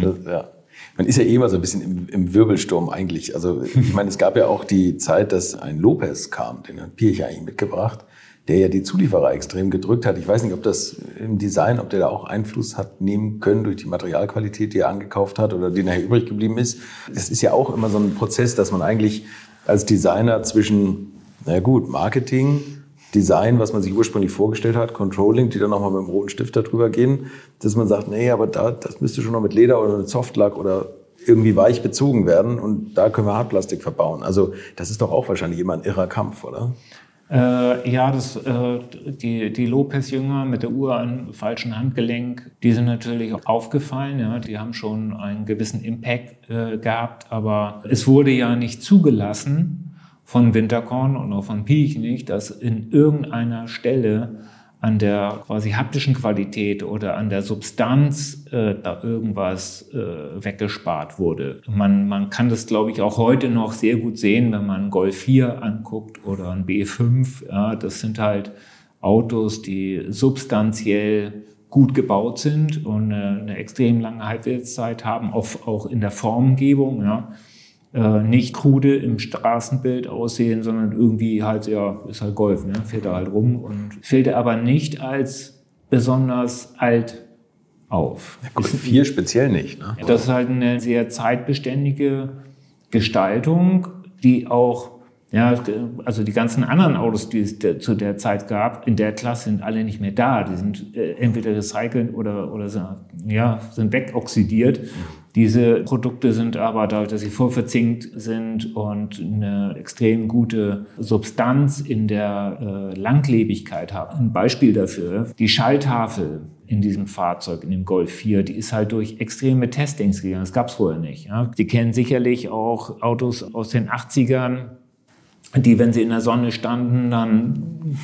Das, ja. Man ist ja eh immer so ein bisschen im, im, Wirbelsturm eigentlich. Also ich meine, es gab ja auch die Zeit, dass ein Lopez kam, den hat Pirch eigentlich mitgebracht, der ja die Zulieferer extrem gedrückt hat. Ich weiß nicht, ob das im Design, ob der da auch Einfluss hat nehmen können durch die Materialqualität, die er angekauft hat oder die nachher übrig geblieben ist. Es ist ja auch immer so ein Prozess, dass man eigentlich als Designer zwischen, na gut, Marketing, Design, was man sich ursprünglich vorgestellt hat, Controlling, die dann nochmal mit dem roten Stift darüber gehen, dass man sagt, nee, aber da, das müsste schon noch mit Leder oder mit Softlack oder irgendwie weich bezogen werden und da können wir Hartplastik verbauen. Also das ist doch auch wahrscheinlich immer ein irrer Kampf, oder? Äh, ja, das, äh, die, die Lopez-Jünger mit der Uhr am falschen Handgelenk, die sind natürlich aufgefallen. Ja, die haben schon einen gewissen Impact äh, gehabt, aber es wurde ja nicht zugelassen, von Winterkorn und auch von Piech nicht, dass in irgendeiner Stelle an der quasi haptischen Qualität oder an der Substanz äh, da irgendwas äh, weggespart wurde. Man, man kann das, glaube ich, auch heute noch sehr gut sehen, wenn man einen Golf 4 anguckt oder einen B5. Ja, das sind halt Autos, die substanziell gut gebaut sind und eine, eine extrem lange Halbwertszeit haben, auch, auch in der Formgebung. Ja äh, nicht krude im Straßenbild aussehen, sondern irgendwie halt, ja, ist halt Golf, ne? fährt er halt rum und fällt er aber nicht als besonders alt auf. Ja, Golf 4 speziell nicht. Ne? Das ist halt eine sehr zeitbeständige Gestaltung, die auch ja, also die ganzen anderen Autos, die es zu der Zeit gab, in der Klasse sind alle nicht mehr da. Die sind äh, entweder recycelt oder, oder sind, ja, sind wegoxidiert. Diese Produkte sind aber dadurch, dass sie vorverzinkt sind und eine extrem gute Substanz in der äh, Langlebigkeit haben. Ein Beispiel dafür, die Schalltafel in diesem Fahrzeug, in dem Golf 4, die ist halt durch extreme Testings gegangen. Das gab es vorher nicht. Ja. Die kennen sicherlich auch Autos aus den 80ern, die, wenn sie in der Sonne standen, dann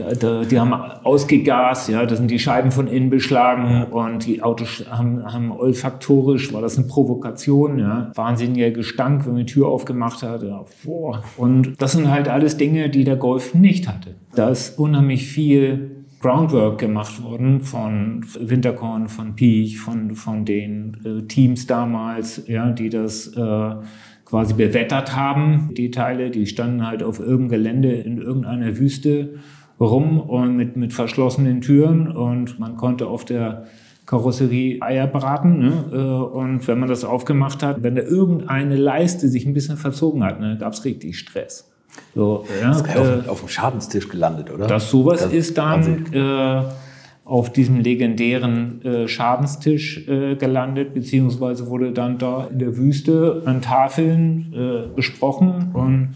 da, da, die haben ausgegast, ja, da sind die Scheiben von innen beschlagen und die Autos haben, haben olfaktorisch, war das eine Provokation, ja, wahnsinniger Gestank, wenn man die Tür aufgemacht hat, ja, boah. Und das sind halt alles Dinge, die der Golf nicht hatte. Da ist unheimlich viel Groundwork gemacht worden von Winterkorn, von Piech, von, von den äh, Teams damals, ja, die das äh, quasi bewettert haben. Die Teile, die standen halt auf irgendeinem Gelände in irgendeiner Wüste rum und mit, mit verschlossenen Türen und man konnte auf der Karosserie Eier braten. Ne? Äh, und wenn man das aufgemacht hat, wenn da irgendeine Leiste sich ein bisschen verzogen hat, ne, gab es richtig Stress. So, ja, das ist äh, auf, dem Schadenstisch gelandet, oder? Das sowas das ist dann äh, auf diesem legendären äh, Schadenstisch äh, gelandet, beziehungsweise wurde dann da in der Wüste an Tafeln äh, besprochen und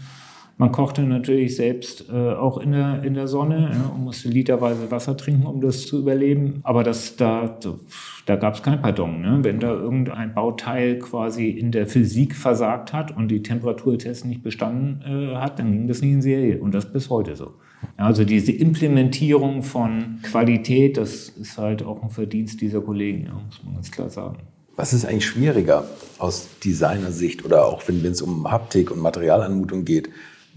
man kochte natürlich selbst äh, auch in der, in der Sonne ja, und musste literweise Wasser trinken, um das zu überleben. Aber das, da, da gab es kein Pardon. Ne? Wenn da irgendein Bauteil quasi in der Physik versagt hat und die Temperaturtests nicht bestanden äh, hat, dann ging das nicht in Serie. Und das bis heute so. Also diese Implementierung von Qualität, das ist halt auch ein Verdienst dieser Kollegen, ja, muss man ganz klar sagen. Was ist eigentlich schwieriger aus Designersicht oder auch wenn es um Haptik und Materialanmutung geht?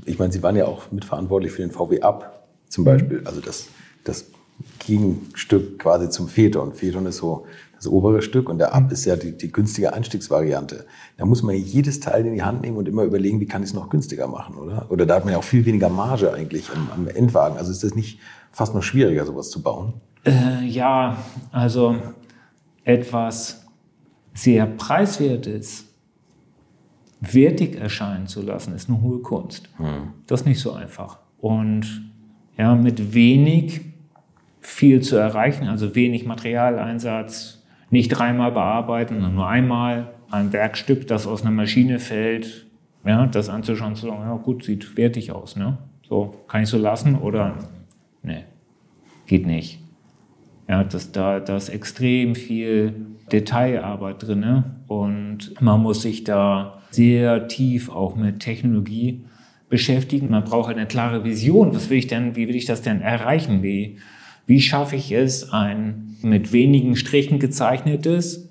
Ich meine, Sie waren ja auch mitverantwortlich für den VW Up zum Beispiel, also das, das Gegenstück quasi zum Phaeton. Phaeton ist so das obere Stück und der Up ist ja die, die günstige Einstiegsvariante. Da muss man jedes Teil in die Hand nehmen und immer überlegen, wie kann ich es noch günstiger machen, oder? Oder da hat man ja auch viel weniger Marge eigentlich am, am Endwagen. Also ist das nicht fast noch schwieriger, sowas zu bauen? Äh, ja, also etwas sehr preiswertes wertig erscheinen zu lassen, ist eine hohe Kunst. Hm. Das ist nicht so einfach. Und ja, mit wenig viel zu erreichen, also wenig Materialeinsatz, nicht dreimal bearbeiten, sondern nur einmal ein Werkstück, das aus einer Maschine fällt, ja, das anzuschauen, zu sagen, ja gut, sieht wertig aus, ne? So, kann ich so lassen oder ne, geht nicht. Ja, das, da, da ist extrem viel Detailarbeit drin und man muss sich da sehr tief auch mit Technologie beschäftigen. Man braucht halt eine klare Vision. Was will ich denn, wie will ich das denn erreichen? Wie, wie schaffe ich es, ein mit wenigen Strichen gezeichnetes,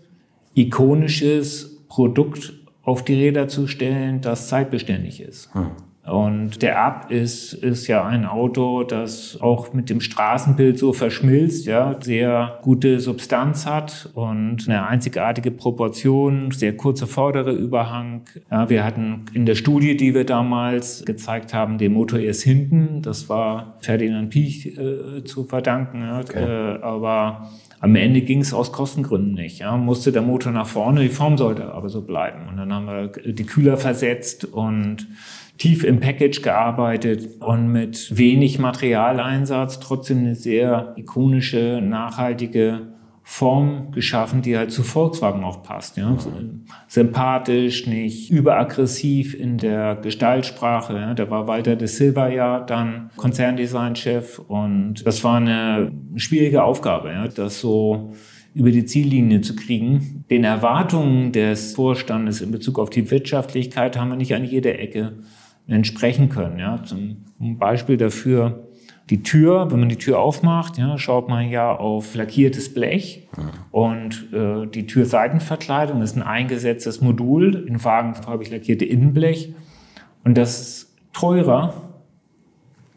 ikonisches Produkt auf die Räder zu stellen, das zeitbeständig ist? Hm. Und der Up ist, ist ja ein Auto, das auch mit dem Straßenbild so verschmilzt, ja, sehr gute Substanz hat und eine einzigartige Proportion, sehr kurzer vordere Überhang. Ja, wir hatten in der Studie, die wir damals gezeigt haben, den Motor erst hinten. Das war Ferdinand Piech äh, zu verdanken. Ja, okay. äh, aber am Ende ging es aus Kostengründen nicht. Ja. Musste der Motor nach vorne, die Form sollte aber so bleiben. Und dann haben wir die Kühler versetzt und tief im Package gearbeitet und mit wenig Materialeinsatz trotzdem eine sehr ikonische, nachhaltige Form geschaffen, die halt zu Volkswagen auch passt. Ja? Sympathisch, nicht überaggressiv in der Gestaltsprache. Ja? Da war Walter de Silva ja dann Konzerndesignchef und das war eine schwierige Aufgabe, ja? das so über die Ziellinie zu kriegen. Den Erwartungen des Vorstandes in Bezug auf die Wirtschaftlichkeit haben wir nicht an jeder Ecke entsprechen können. Ja. Zum Beispiel dafür die Tür, wenn man die Tür aufmacht, ja, schaut man ja auf lackiertes Blech und äh, die Türseitenverkleidung ist ein eingesetztes Modul in wagenfarbig lackierte Innenblech und das ist teurer,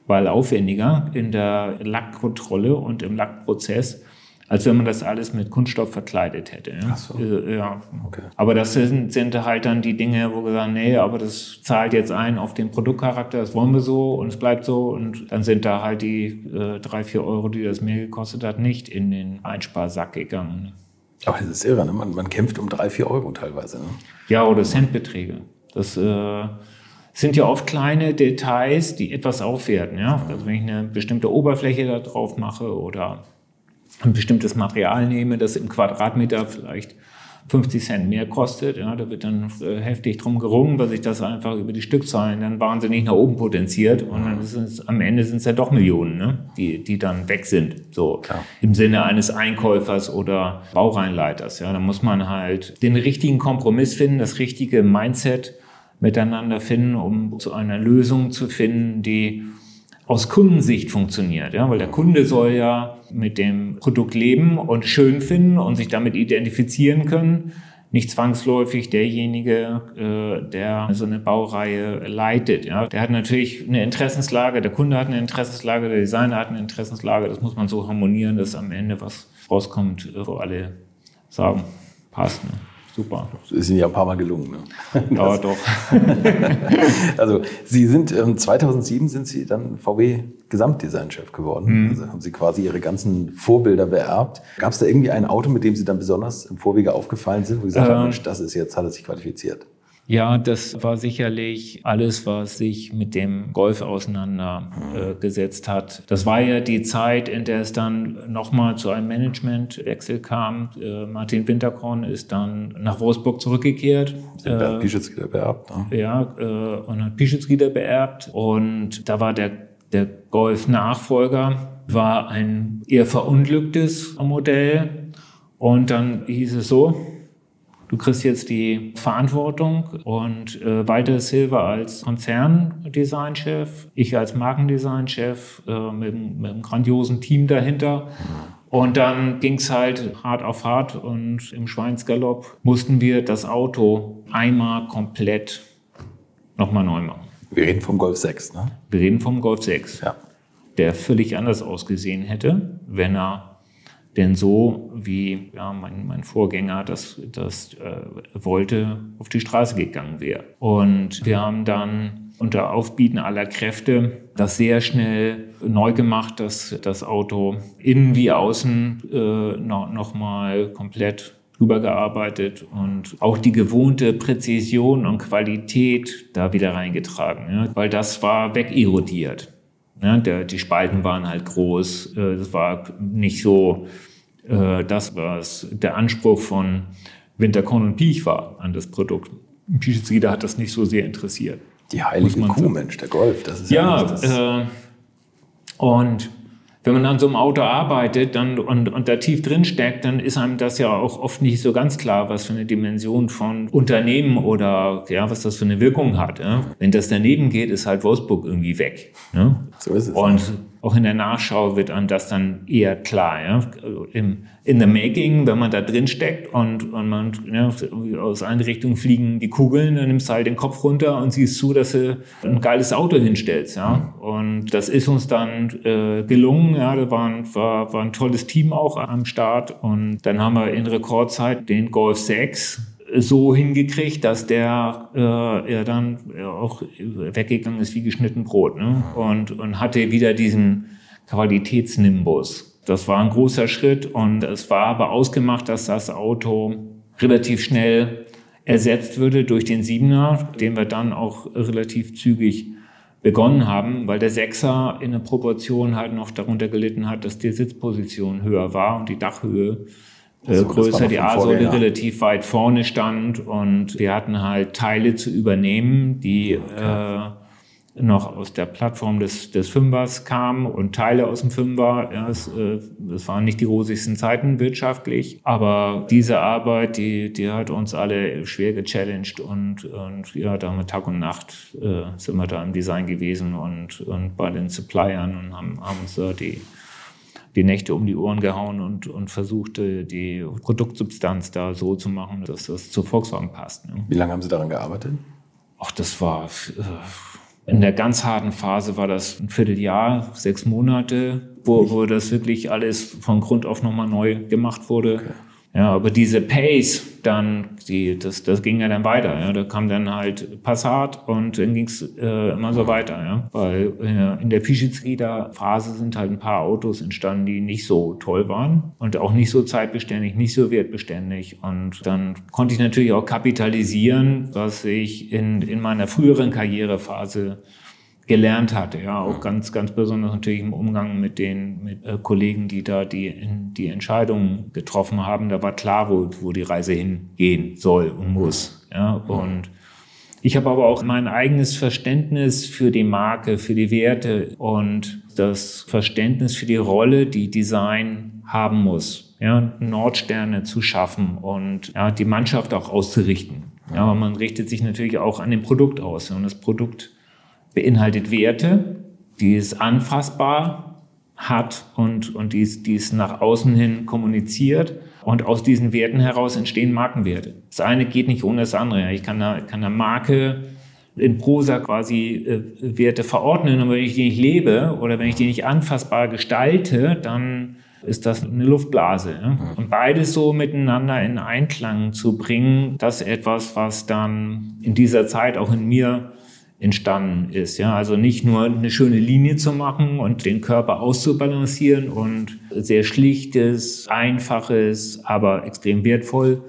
weil aufwendiger in der Lackkontrolle und im Lackprozess als wenn man das alles mit Kunststoff verkleidet hätte. Ach so. Äh, ja. Okay. Aber das sind, sind halt dann die Dinge, wo wir sagen, nee, aber das zahlt jetzt ein auf den Produktcharakter, das wollen wir so und es bleibt so und dann sind da halt die äh, drei, vier Euro, die das mehr gekostet hat, nicht in den Einsparsack gegangen. Aber das ist irre, ne? man, man kämpft um drei, vier Euro teilweise. Ne? Ja, oder Centbeträge. Das äh, sind ja oft kleine Details, die etwas aufwerten. Ja? Also wenn ich eine bestimmte Oberfläche da drauf mache oder ein bestimmtes Material nehme, das im Quadratmeter vielleicht 50 Cent mehr kostet, ja, da wird dann äh, heftig drum gerungen, weil sich das einfach über die Stückzahlen dann wahnsinnig nach oben potenziert und dann ist es, am Ende sind es ja doch Millionen, ne, die, die dann weg sind, so Klar. im Sinne eines Einkäufers oder Baureinleiters. Ja, da muss man halt den richtigen Kompromiss finden, das richtige Mindset miteinander finden, um zu einer Lösung zu finden, die aus Kundensicht funktioniert, ja, weil der Kunde soll ja mit dem Produkt leben und schön finden und sich damit identifizieren können. Nicht zwangsläufig derjenige, äh, der so eine Baureihe leitet. Ja. Der hat natürlich eine Interessenslage, der Kunde hat eine Interessenslage, der Designer hat eine Interessenslage. Das muss man so harmonieren, dass am Ende was rauskommt, wo alle sagen, passt. Ne? Super. Das ist Ihnen ja ein paar Mal gelungen. Ne? <laughs> Ja, doch. <laughs> also Sie sind, ähm, 2007 sind Sie dann VW Gesamtdesignchef geworden. Mhm. Also haben Sie quasi Ihre ganzen Vorbilder beerbt. Gab es da irgendwie ein Auto, mit dem Sie dann besonders im Vorwege aufgefallen sind, wo Sie gesagt ähm, haben, Mensch, das ist jetzt, hat er sich qualifiziert? Ja, das war sicherlich alles, was sich mit dem Golf auseinandergesetzt äh, hat. Das war ja die Zeit, in der es dann nochmal zu einem Managementwechsel kam. Äh, Martin Winterkorn ist dann nach Wolfsburg zurückgekehrt. Äh, Pischitz-Gieder beerbt. Ne? Ja, äh, und hat Pischitz-Gieder beerbt. Und da war der, der Golf-Nachfolger, war ein eher verunglücktes Modell. Und dann hieß es so, Du kriegst jetzt die Verantwortung und äh, Walter Silva als Konzerndesignchef, ich als Markendesignchef äh, mit, mit einem grandiosen Team dahinter. Und dann ging es halt hart auf hart und im Schweinsgalopp mussten wir das Auto einmal komplett nochmal neu machen. Wir reden vom Golf 6, ne? Wir reden vom Golf 6. Ja. Der völlig anders ausgesehen hätte, wenn er denn so wie ja, mein, mein Vorgänger das, das äh, wollte, auf die Straße gegangen wäre. Und wir haben dann unter Aufbieten aller Kräfte das sehr schnell neu gemacht, dass das Auto innen wie außen äh, noch, noch mal komplett übergearbeitet und auch die gewohnte Präzision und Qualität da wieder reingetragen, ja, weil das war wegerodiert. Ja, der, die Spalten waren halt groß. Äh, es war nicht so äh, das, was der Anspruch von Winterkorn und Piech war an das Produkt. Piechzida hat das nicht so sehr interessiert. Die heilige Kuh, Mensch, der Golf. Das ist ja, ja äh, und wenn man an so einem Auto arbeitet dann, und, und da tief drin steckt, dann ist einem das ja auch oft nicht so ganz klar, was für eine Dimension von Unternehmen oder ja, was das für eine Wirkung hat. Ja? Wenn das daneben geht, ist halt Wolfsburg irgendwie weg. Ja? So ist es. Und auch in der Nachschau wird einem das dann eher klar. Ja? Im, in the making, wenn man da drin steckt und, und man ja, aus allen Richtungen fliegen die Kugeln, dann nimmst du halt den Kopf runter und siehst zu, dass du ein geiles Auto hinstellst. Ja? Und das ist uns dann äh, gelungen. Ja? Da war ein, war, war ein tolles Team auch am Start. Und dann haben wir in Rekordzeit den Golf 6 so hingekriegt, dass der äh, ja dann auch weggegangen ist wie geschnitten Brot ne? und, und hatte wieder diesen Qualitätsnimbus. Das war ein großer Schritt und es war aber ausgemacht, dass das Auto relativ schnell ersetzt würde durch den Siebener, den wir dann auch relativ zügig begonnen haben, weil der Sechser in der Proportion halt noch darunter gelitten hat, dass die Sitzposition höher war und die Dachhöhe so, größer, die A-Säule relativ weit vorne stand und wir hatten halt Teile zu übernehmen, die okay. äh, noch aus der Plattform des, des Fünfers kamen und Teile aus dem Fünfer. Ja, es, äh, es waren nicht die rosigsten Zeiten wirtschaftlich, aber diese Arbeit, die, die hat uns alle schwer gechallenged und, und ja, da haben wir Tag und Nacht äh, sind wir da im Design gewesen und, und bei den Suppliern und haben, haben uns da die die Nächte um die Ohren gehauen und, und versuchte, die Produktsubstanz da so zu machen, dass das zu Volkswagen passt. Ne? Wie lange haben Sie daran gearbeitet? Ach, das war äh, in der ganz harten Phase war das ein Vierteljahr, sechs Monate, wo, wo das wirklich alles von Grund auf nochmal neu gemacht wurde. Okay. Ja, aber diese Pace, dann, die, das, das ging ja dann weiter. Ja. Da kam dann halt Passat und dann ging's äh, immer so weiter. Ja. Weil äh, in der Pischitz-Phase sind halt ein paar Autos entstanden, die nicht so toll waren und auch nicht so zeitbeständig, nicht so wertbeständig. Und dann konnte ich natürlich auch kapitalisieren, was ich in, in meiner früheren Karrierephase gelernt hatte. Ja, auch ganz, ganz besonders natürlich im Umgang mit den mit, äh, Kollegen, die da die, die Entscheidungen getroffen haben. Da war klar, wo, wo die Reise hingehen soll und muss. Ja, und ich habe aber auch mein eigenes Verständnis für die Marke, für die Werte und das Verständnis für die Rolle, die Design haben muss. Ja, Nordsterne zu schaffen und ja, die Mannschaft auch auszurichten. Ja, man richtet sich natürlich auch an dem Produkt aus und das Produkt beinhaltet Werte, die es anfassbar hat und, und die es, die es nach außen hin kommuniziert. Und aus diesen Werten heraus entstehen Markenwerte. Das eine geht nicht ohne das andere. Ich kann einer, kann einer Marke in Prosa quasi äh, Werte verordnen, und wenn ich die nicht lebe oder wenn ich die nicht anfassbar gestalte, dann ist das eine Luftblase. Ja? Und beides so miteinander in Einklang zu bringen, das ist etwas, was dann in dieser Zeit auch in mir entstanden ist. Ja, also nicht nur eine schöne Linie zu machen und den Körper auszubalancieren und sehr schlichtes, einfaches, aber extrem wertvoll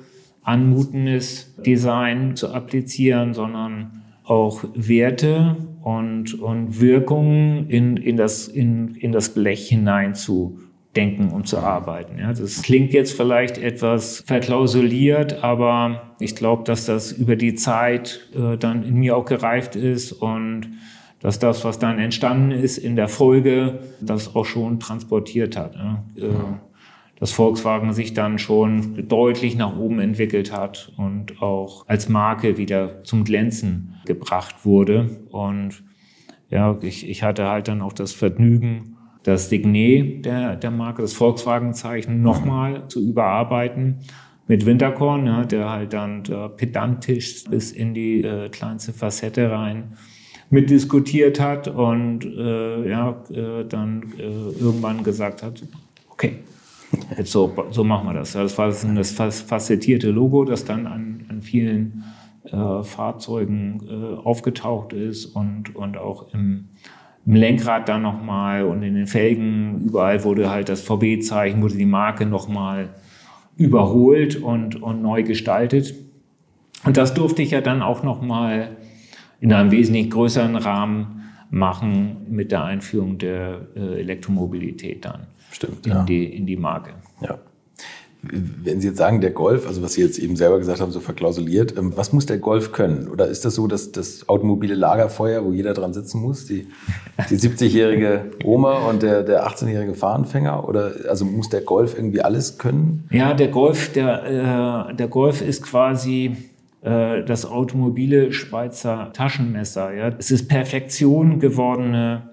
anmutendes Design zu applizieren, sondern auch Werte und, und Wirkungen in, in, das, in, in das Blech hinein zu denken und zu arbeiten. Ja, das klingt jetzt vielleicht etwas verklausuliert, aber ich glaube, dass das über die Zeit äh, dann in mir auch gereift ist und dass das, was dann entstanden ist in der Folge, das auch schon transportiert hat. Ja. Äh, dass Volkswagen sich dann schon deutlich nach oben entwickelt hat und auch als Marke wieder zum Glänzen gebracht wurde. Und ja, ich, ich hatte halt dann auch das Vergnügen, das Signet der, der Marke, das Volkswagen-Zeichen, nochmal zu überarbeiten mit Winterkorn, ja, der halt dann der pedantisch bis in die äh, kleinste Facette rein mitdiskutiert hat und äh, ja, äh, dann äh, irgendwann gesagt hat, okay, jetzt so, so machen wir das. Das war das, das facettierte Logo, das dann an, an vielen äh, Fahrzeugen äh, aufgetaucht ist und, und auch im im Lenkrad dann nochmal und in den Felgen, überall wurde halt das VW-Zeichen, wurde die Marke nochmal überholt und, und neu gestaltet. Und das durfte ich ja dann auch nochmal in einem wesentlich größeren Rahmen machen mit der Einführung der äh, Elektromobilität dann Stimmt, in, ja. die, in die Marke. Ja. Wenn Sie jetzt sagen, der Golf, also was Sie jetzt eben selber gesagt haben, so verklausuliert, ähm, was muss der Golf können? Oder ist das so, dass das automobile Lagerfeuer, wo jeder dran sitzen muss, die, die 70-jährige Oma und der, der 18-jährige Fahranfänger? Oder also muss der Golf irgendwie alles können? Ja, der Golf, der, äh, der Golf ist quasi äh, das automobile Schweizer Taschenmesser. Ja? Es ist Perfektion gewordene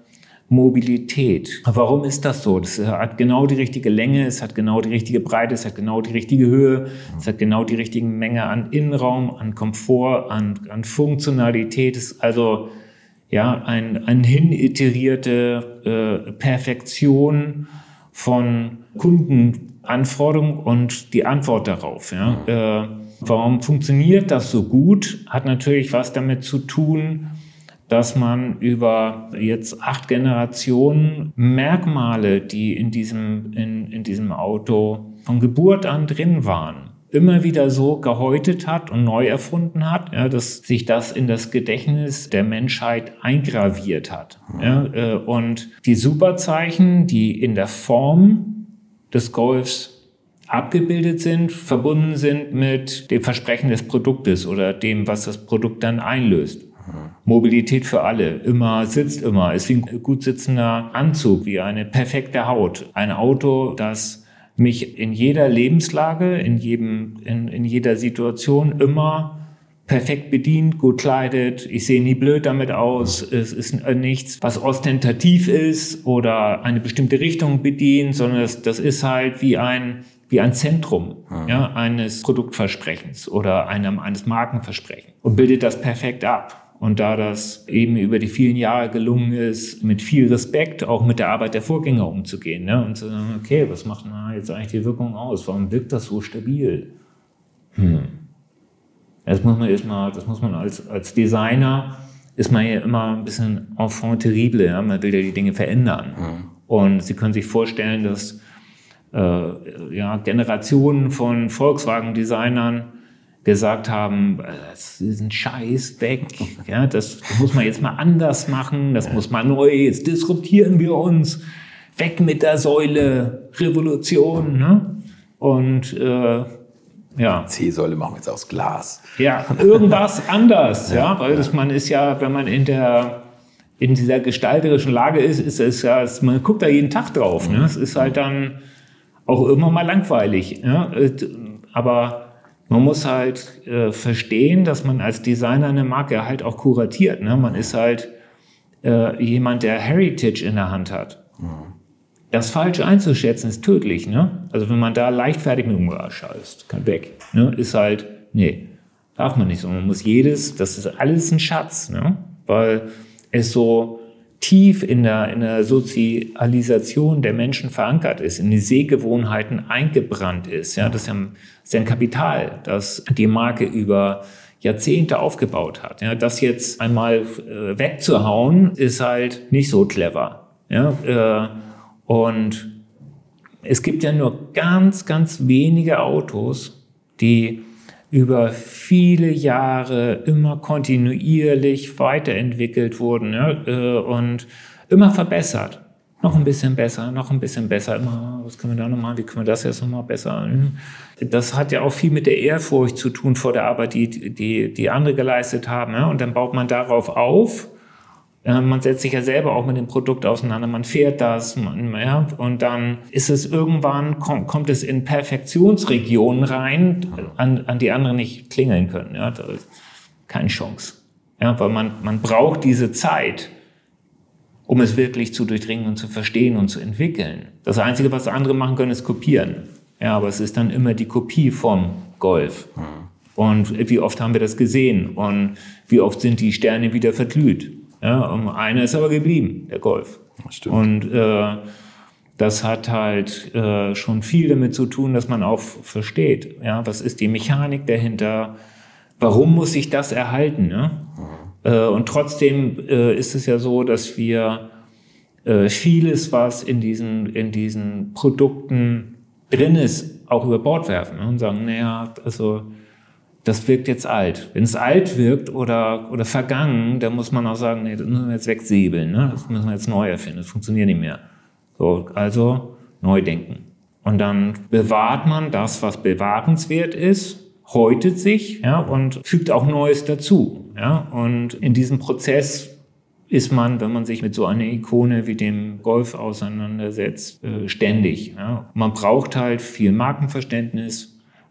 Mobilität. Warum ist das so? Das hat genau die richtige Länge, es hat genau die richtige Breite, es hat genau die richtige Höhe, es hat genau die richtige Menge an Innenraum, an Komfort, an, an Funktionalität. Es ist also ja ein, ein hiniterierte äh, Perfektion von Kundenanforderungen und die Antwort darauf. Ja? Äh, warum funktioniert das so gut? Hat natürlich was damit zu tun, dass man über jetzt acht Generationen Merkmale, die in diesem, in, in diesem Auto von Geburt an drin waren, immer wieder so gehäutet hat und neu erfunden hat, ja, dass sich das in das Gedächtnis der Menschheit eingraviert hat. Ja, äh, und die Superzeichen, die in der Form des Golfs abgebildet sind, verbunden sind mit dem Versprechen des Produktes oder dem, was das Produkt dann einlöst. Mobilität für alle, immer sitzt immer, ist wie ein gut sitzender Anzug, wie eine perfekte Haut. Ein Auto, das mich in jeder Lebenslage, in, jedem, in, in jeder Situation immer perfekt bedient, gut kleidet. Ich sehe nie blöd damit aus. Es ist nichts, was ostentativ ist oder eine bestimmte Richtung bedient, sondern das, das ist halt wie ein, wie ein Zentrum ja, eines Produktversprechens oder einem, eines Markenversprechens und bildet das perfekt ab. Und da das eben über die vielen Jahre gelungen ist, mit viel Respekt auch mit der Arbeit der Vorgänger umzugehen ne? und zu sagen, okay, was macht denn jetzt eigentlich die Wirkung aus? Warum wirkt das so stabil? Hm. Das muss man erstmal, das muss man als, als Designer, ist man ja immer ein bisschen enfant terrible, ja? man will ja die Dinge verändern. Mhm. Und Sie können sich vorstellen, dass äh, ja, Generationen von Volkswagen-Designern gesagt haben, das ist ein Scheiß weg, ja, das muss man jetzt mal anders machen, das muss man neu, jetzt disruptieren wir uns, weg mit der Säule, Revolution, ne? Und äh, ja. C-Säule machen wir jetzt aus Glas. Ja, irgendwas anders, ja, weil das, man ist ja, wenn man in der in dieser gestalterischen Lage ist, ist es ja, man guckt da jeden Tag drauf. Ne? Es ist halt dann auch immer mal langweilig. Ja? Aber man muss halt äh, verstehen, dass man als Designer eine Marke halt auch kuratiert. Ne? Man ist halt äh, jemand, der Heritage in der Hand hat. Mhm. Das falsch einzuschätzen ist tödlich. Ne? Also wenn man da leichtfertig mit umgeht, scheiß, kann weg. Ne? Ist halt, nee, darf man nicht so. Man muss jedes, das ist alles ein Schatz, ne? weil es so tief in der, in der Sozialisation der Menschen verankert ist, in die Sehgewohnheiten eingebrannt ist. Ja, das ist ja ein, ist ein Kapital, das die Marke über Jahrzehnte aufgebaut hat. Ja, das jetzt einmal äh, wegzuhauen, ist halt nicht so clever. Ja, äh, und es gibt ja nur ganz, ganz wenige Autos, die über viele Jahre immer kontinuierlich weiterentwickelt wurden ja, äh, und immer verbessert. Noch ein bisschen besser, noch ein bisschen besser. Immer, was können wir da noch machen? Wie können wir das jetzt noch mal besser? Hm. Das hat ja auch viel mit der Ehrfurcht zu tun vor der Arbeit, die, die, die andere geleistet haben. Ja? Und dann baut man darauf auf man setzt sich ja selber auch mit dem Produkt auseinander, man fährt das, man, ja, und dann ist es irgendwann, kommt, kommt es in Perfektionsregionen rein, an, an die anderen nicht klingeln können. Ja, keine Chance. Ja, weil man, man braucht diese Zeit, um es wirklich zu durchdringen und zu verstehen und zu entwickeln. Das Einzige, was andere machen können, ist kopieren. Ja, aber es ist dann immer die Kopie vom Golf. Mhm. Und wie oft haben wir das gesehen? Und wie oft sind die Sterne wieder verglüht? Ja, und einer ist aber geblieben, der Golf. Stimmt. Und äh, das hat halt äh, schon viel damit zu tun, dass man auch versteht, ja, was ist die Mechanik dahinter, warum muss sich das erhalten. Ne? Mhm. Äh, und trotzdem äh, ist es ja so, dass wir äh, vieles, was in diesen, in diesen Produkten drin ist, auch über Bord werfen ne? und sagen, naja, also das wirkt jetzt alt. Wenn es alt wirkt oder, oder vergangen, dann muss man auch sagen, nee, das müssen wir jetzt wegsäbeln, ne? das müssen wir jetzt neu erfinden, das funktioniert nicht mehr. So, also neu denken. Und dann bewahrt man das, was bewahrenswert ist, häutet sich ja, und fügt auch Neues dazu. Ja? Und in diesem Prozess ist man, wenn man sich mit so einer Ikone wie dem Golf auseinandersetzt, äh, ständig. Ja? Man braucht halt viel Markenverständnis,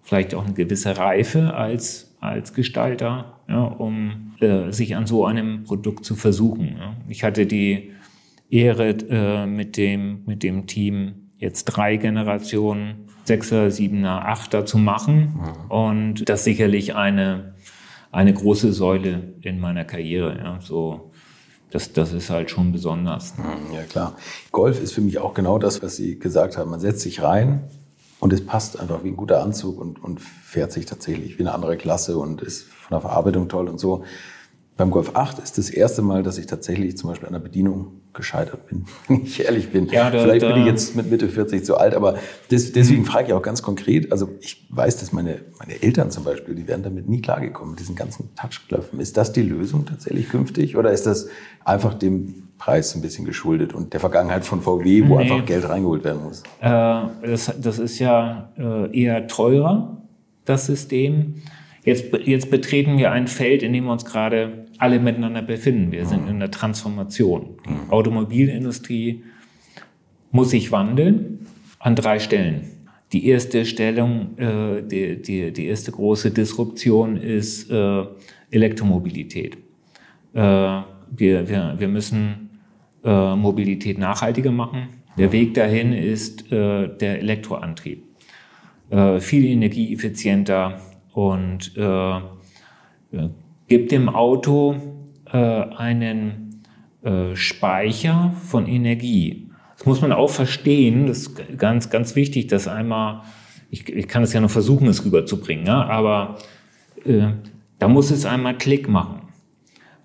vielleicht auch eine gewisse Reife als, als Gestalter, ja, um äh, sich an so einem Produkt zu versuchen. Ja. Ich hatte die Ehre, äh, mit, dem, mit dem Team jetzt drei Generationen, Sechser, Siebener, Achter zu machen. Mhm. Und das sicherlich eine, eine große Säule in meiner Karriere. Ja. So, das, das ist halt schon besonders. Mhm, ja, klar. Golf ist für mich auch genau das, was Sie gesagt haben. Man setzt sich rein, und es passt einfach wie ein guter Anzug und, und fährt sich tatsächlich wie eine andere Klasse und ist von der Verarbeitung toll und so. Beim Golf 8 ist das erste Mal, dass ich tatsächlich zum Beispiel an der Bedienung gescheitert bin, <laughs> wenn ich ehrlich bin. Ja, da, Vielleicht da. bin ich jetzt mit Mitte 40 zu alt, aber des, deswegen mhm. frage ich auch ganz konkret, also ich weiß, dass meine, meine Eltern zum Beispiel, die wären damit nie klargekommen, mit diesen ganzen Touchklöpfen. Ist das die Lösung tatsächlich künftig oder ist das einfach dem Preis ein bisschen geschuldet und der Vergangenheit von VW, wo nee. einfach Geld reingeholt werden muss? Äh, das, das ist ja äh, eher teurer, das System. Jetzt, jetzt betreten wir ein Feld, in dem wir uns gerade alle miteinander befinden. Wir sind in der Transformation. Die mhm. Automobilindustrie muss sich wandeln an drei Stellen. Die erste Stellung, äh, die, die, die erste große Disruption ist äh, Elektromobilität. Äh, wir, wir, wir müssen äh, Mobilität nachhaltiger machen. Der Weg dahin ist äh, der Elektroantrieb. Äh, viel energieeffizienter und äh, gibt dem Auto äh, einen äh, Speicher von Energie. Das muss man auch verstehen. Das ist ganz, ganz wichtig, dass einmal, ich, ich kann es ja nur versuchen, es rüberzubringen, ja, aber da muss es einmal Klick machen.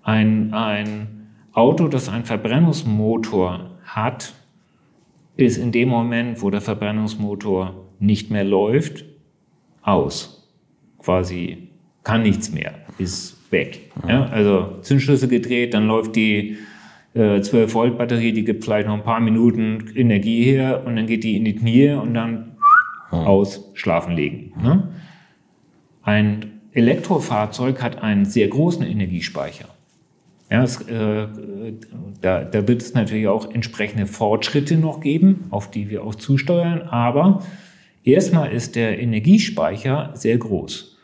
Ein, ein Auto, das einen Verbrennungsmotor hat, ist in dem Moment, wo der Verbrennungsmotor nicht mehr läuft, aus. Quasi kann nichts mehr, ist weg. Ja, also Zündschlüssel gedreht, dann läuft die äh, 12 Volt Batterie, die gibt vielleicht noch ein paar Minuten Energie her und dann geht die in die Knie und dann aus, schlafen legen. Ne? Ein Elektrofahrzeug hat einen sehr großen Energiespeicher. Ja, es, äh, da, da wird es natürlich auch entsprechende Fortschritte noch geben, auf die wir auch zusteuern. Aber erstmal ist der Energiespeicher sehr groß.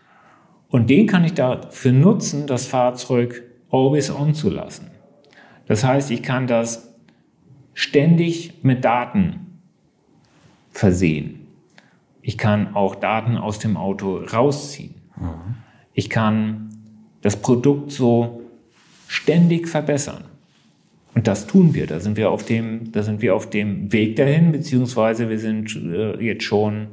Und den kann ich dafür nutzen, das Fahrzeug always on zu lassen. Das heißt, ich kann das ständig mit Daten versehen. Ich kann auch Daten aus dem Auto rausziehen. Mhm. Ich kann das Produkt so ständig verbessern. Und das tun wir. Da sind wir auf dem, da sind wir auf dem Weg dahin, beziehungsweise wir sind äh, jetzt schon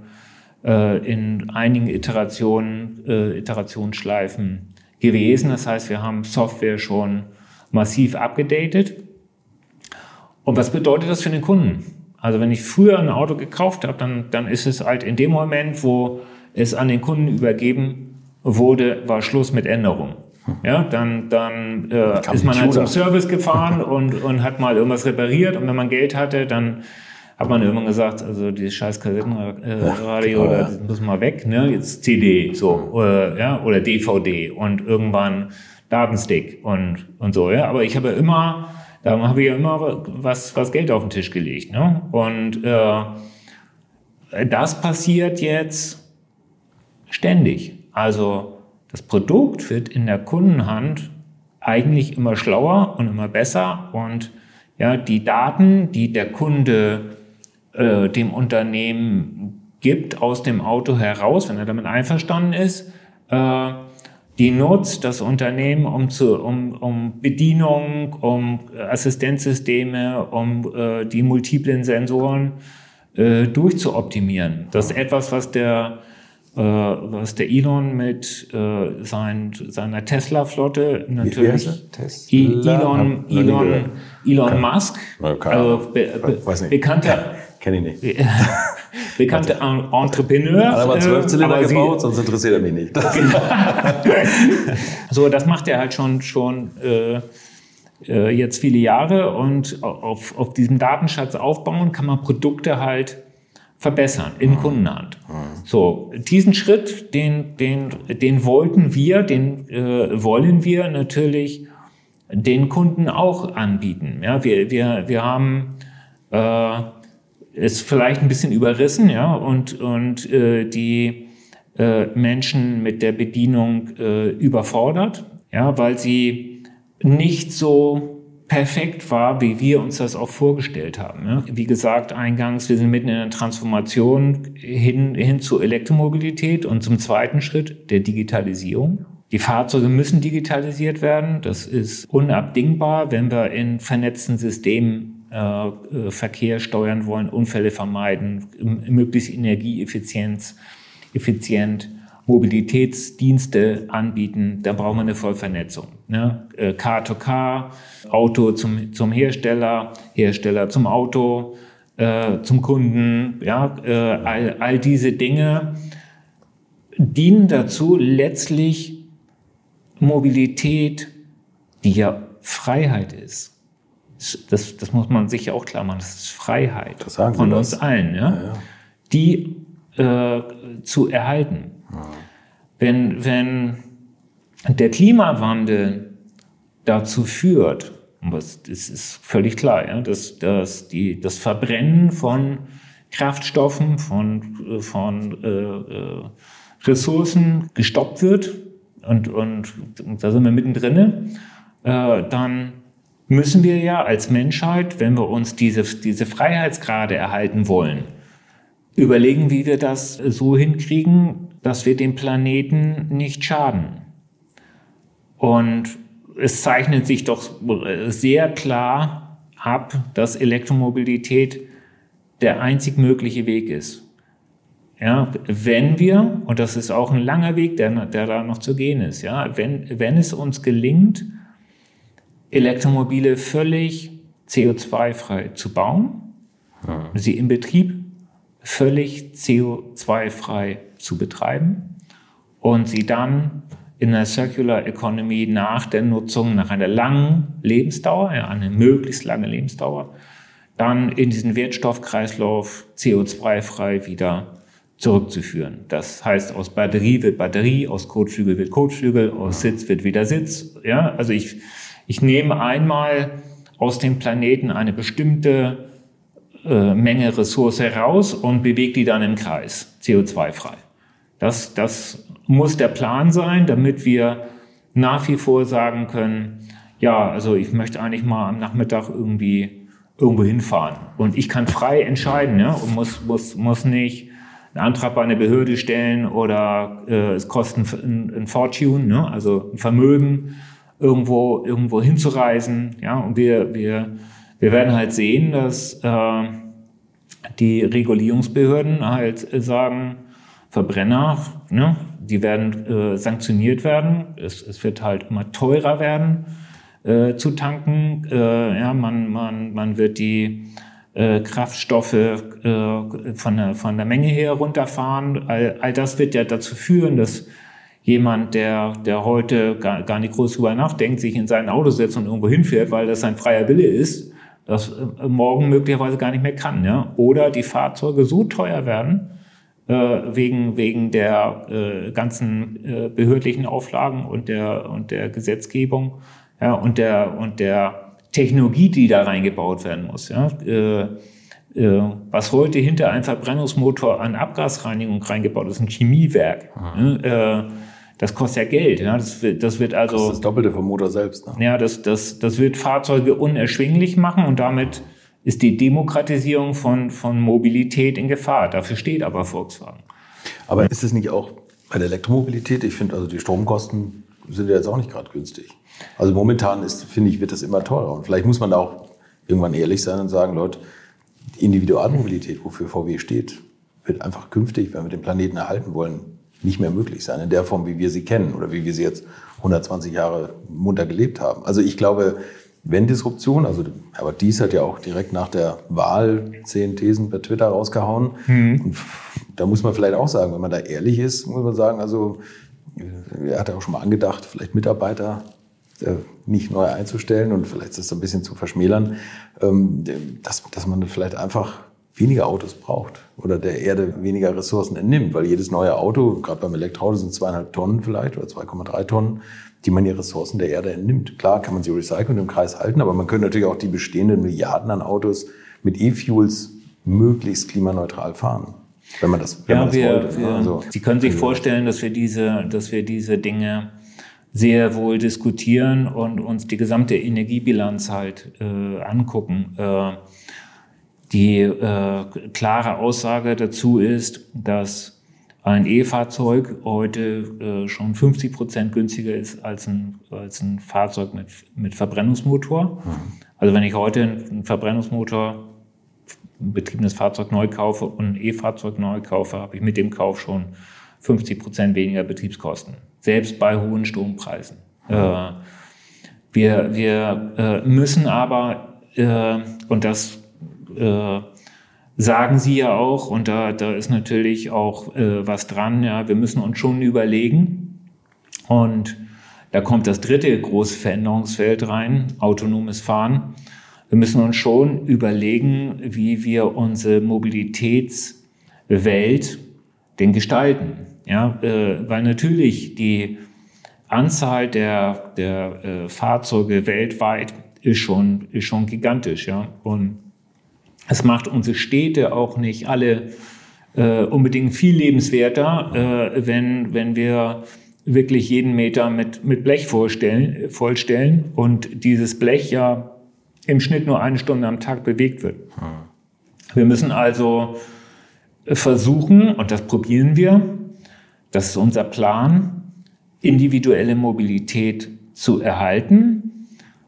äh, in einigen Iterationen, äh, Iterationsschleifen gewesen. Das heißt, wir haben Software schon massiv abgedatet. Und was bedeutet das für den Kunden? Also wenn ich früher ein Auto gekauft habe, dann, dann ist es halt in dem Moment, wo es an den Kunden übergeben wurde, war Schluss mit Änderungen. Ja, dann, dann äh, ist man halt zum Service <laughs> gefahren und, und hat mal irgendwas repariert und wenn man Geld hatte, dann hat man irgendwann gesagt, also dieses scheiß Kassettenradio, äh, das muss mal weg, ne? Jetzt CD, so, oder, ja, oder DVD und irgendwann Datenstick und, und so, ja. Aber ich habe ja immer, da habe ich ja immer was, was Geld auf den Tisch gelegt, ne? Und äh, das passiert jetzt ständig. Also das Produkt wird in der Kundenhand eigentlich immer schlauer und immer besser und ja, die Daten, die der Kunde äh, dem Unternehmen gibt aus dem Auto heraus, wenn er damit einverstanden ist, äh, die nutzt das Unternehmen, um, zu, um, um Bedienung, um Assistenzsysteme, um äh, die multiplen Sensoren äh, durchzuoptimieren. Das ist etwas, was der, äh, was der Elon mit äh, sein, seiner Tesla-Flotte natürlich. Tesla? Elon, Elon, Elon Musk, also be, be, bekannter Kenne ich nicht. <laughs> Bekannte Entrepreneur. Hat aber zwölf Zylinder gebaut, sonst interessiert er mich nicht. <laughs> <laughs> so, das macht er halt schon, schon äh, äh, jetzt viele Jahre und auf, auf diesem Datenschatz aufbauen kann man Produkte halt verbessern in mhm. Kundenhand. Mhm. So, diesen Schritt, den, den, den wollten wir, den äh, wollen wir natürlich den Kunden auch anbieten. Ja, wir, wir, wir haben äh, ist vielleicht ein bisschen überrissen, ja, und, und äh, die äh, Menschen mit der Bedienung äh, überfordert, ja, weil sie nicht so perfekt war, wie wir uns das auch vorgestellt haben. Ja. Wie gesagt, eingangs, wir sind mitten in einer Transformation hin, hin zur Elektromobilität und zum zweiten Schritt der Digitalisierung. Die Fahrzeuge müssen digitalisiert werden. Das ist unabdingbar, wenn wir in vernetzten Systemen äh, äh, Verkehr steuern wollen, Unfälle vermeiden, möglichst energieeffizient, effizient Mobilitätsdienste anbieten, da brauchen wir eine Vollvernetzung. Ne? Äh, Auto zum, zum Hersteller, Hersteller zum Auto, äh, zum Kunden, ja, äh, all, all diese Dinge dienen dazu, letztlich Mobilität, die ja Freiheit ist, das, das muss man sich auch klar machen, das ist Freiheit das von uns das. allen, ja? ja, ja. die äh, zu erhalten. Ja. Wenn, wenn der Klimawandel dazu führt, das ist völlig klar, ja, dass, dass die, das Verbrennen von Kraftstoffen, von, von äh, äh, Ressourcen gestoppt wird, und, und, und da sind wir mittendrin, äh, dann müssen wir ja als Menschheit, wenn wir uns diese, diese Freiheitsgrade erhalten wollen, überlegen, wie wir das so hinkriegen, dass wir dem Planeten nicht schaden. Und es zeichnet sich doch sehr klar ab, dass Elektromobilität der einzig mögliche Weg ist. Ja, wenn wir, und das ist auch ein langer Weg, der, der da noch zu gehen ist, ja, wenn, wenn es uns gelingt, Elektromobile völlig CO2-frei zu bauen, ja. sie im Betrieb völlig CO2-frei zu betreiben und sie dann in der Circular Economy nach der Nutzung, nach einer langen Lebensdauer, ja, eine möglichst lange Lebensdauer, dann in diesen Wertstoffkreislauf CO2-frei wieder zurückzuführen. Das heißt, aus Batterie wird Batterie, aus Kotflügel wird Kotflügel, aus Sitz wird wieder Sitz. Ja, also ich ich nehme einmal aus dem Planeten eine bestimmte äh, Menge Ressource heraus und bewege die dann im Kreis, CO2-frei. Das, das muss der Plan sein, damit wir nach wie vor sagen können, ja, also ich möchte eigentlich mal am Nachmittag irgendwie irgendwo hinfahren. Und ich kann frei entscheiden ja, und muss, muss, muss nicht einen Antrag bei einer Behörde stellen oder äh, es kostet ein, ein Fortune, ne, also ein Vermögen, irgendwo, irgendwo hinzureisen. Ja, und wir, wir, wir werden halt sehen, dass äh, die Regulierungsbehörden halt sagen, Verbrenner, ne, die werden äh, sanktioniert werden. Es, es wird halt immer teurer werden äh, zu tanken. Äh, ja, man, man, man wird die äh, Kraftstoffe äh, von, der, von der Menge her runterfahren. All, all das wird ja dazu führen, dass jemand, der, der heute gar, gar nicht groß drüber nachdenkt, sich in sein Auto setzt und irgendwo hinfährt, weil das sein freier Wille ist, das äh, morgen möglicherweise gar nicht mehr kann. Ja? Oder die Fahrzeuge so teuer werden, wegen, wegen der äh, ganzen äh, behördlichen Auflagen und der, und der Gesetzgebung ja, und, der, und der Technologie, die da reingebaut werden muss. Ja. Äh, äh, was heute hinter einem Verbrennungsmotor an Abgasreinigung reingebaut ist, ein Chemiewerk. Ne? das kostet ja Geld. Ja. Das, wird, das wird also. Das ist das Doppelte vom Motor selbst. Ne? Ja, das, das, das wird Fahrzeuge unerschwinglich machen und damit ist die Demokratisierung von, von Mobilität in Gefahr. Dafür steht aber Volkswagen. Aber ist es nicht auch bei der Elektromobilität? Ich finde, also die Stromkosten sind ja jetzt auch nicht gerade günstig. Also momentan ist, finde ich, wird das immer teurer. Und vielleicht muss man da auch irgendwann ehrlich sein und sagen, Leute, die Individualmobilität, wofür VW steht, wird einfach künftig, wenn wir den Planeten erhalten wollen, nicht mehr möglich sein in der Form, wie wir sie kennen oder wie wir sie jetzt 120 Jahre munter gelebt haben. Also ich glaube, wenn Disruption, also aber dies hat ja auch direkt nach der Wahl zehn Thesen per Twitter rausgehauen. Mhm. Und da muss man vielleicht auch sagen, wenn man da ehrlich ist, muss man sagen, also er hat ja auch schon mal angedacht, vielleicht Mitarbeiter äh, nicht neu einzustellen und vielleicht das ein bisschen zu verschmälern, ähm, dass, dass man vielleicht einfach weniger Autos braucht oder der Erde weniger Ressourcen entnimmt, weil jedes neue Auto, gerade beim Elektroauto sind zweieinhalb Tonnen vielleicht oder 2,3 Tonnen, die man die Ressourcen der Erde entnimmt. Klar kann man sie recyceln und im Kreis halten, aber man könnte natürlich auch die bestehenden Milliarden an Autos mit E-Fuels möglichst klimaneutral fahren. Wenn man das, wenn ja, man das wir, wollte. Wir, also, Sie können sich vorstellen, dass wir diese, dass wir diese Dinge sehr wohl diskutieren und uns die gesamte Energiebilanz halt äh, angucken. Äh, die äh, klare Aussage dazu ist, dass ein E-Fahrzeug heute äh, schon 50 Prozent günstiger ist als ein, als ein Fahrzeug mit, mit Verbrennungsmotor. Mhm. Also wenn ich heute einen Verbrennungsmotor, ein betriebenes Fahrzeug neu kaufe und ein E-Fahrzeug neu kaufe, habe ich mit dem Kauf schon 50 Prozent weniger Betriebskosten, selbst bei hohen Strompreisen. Mhm. Äh, wir wir äh, müssen aber, äh, und das äh, sagen Sie ja auch, und da, da ist natürlich auch äh, was dran, ja, wir müssen uns schon überlegen. Und da kommt das dritte große Veränderungsfeld rein, autonomes Fahren. Wir müssen uns schon überlegen, wie wir unsere Mobilitätswelt denn gestalten. Ja, äh, weil natürlich die Anzahl der, der äh, Fahrzeuge weltweit ist schon, ist schon gigantisch. Ja? Und es macht unsere Städte auch nicht alle äh, unbedingt viel lebenswerter, äh, wenn, wenn wir wirklich jeden Meter mit, mit Blech vorstellen, vollstellen und dieses Blech ja im Schnitt nur eine Stunde am Tag bewegt wird. Wir müssen also versuchen, und das probieren wir, das ist unser Plan, individuelle Mobilität zu erhalten,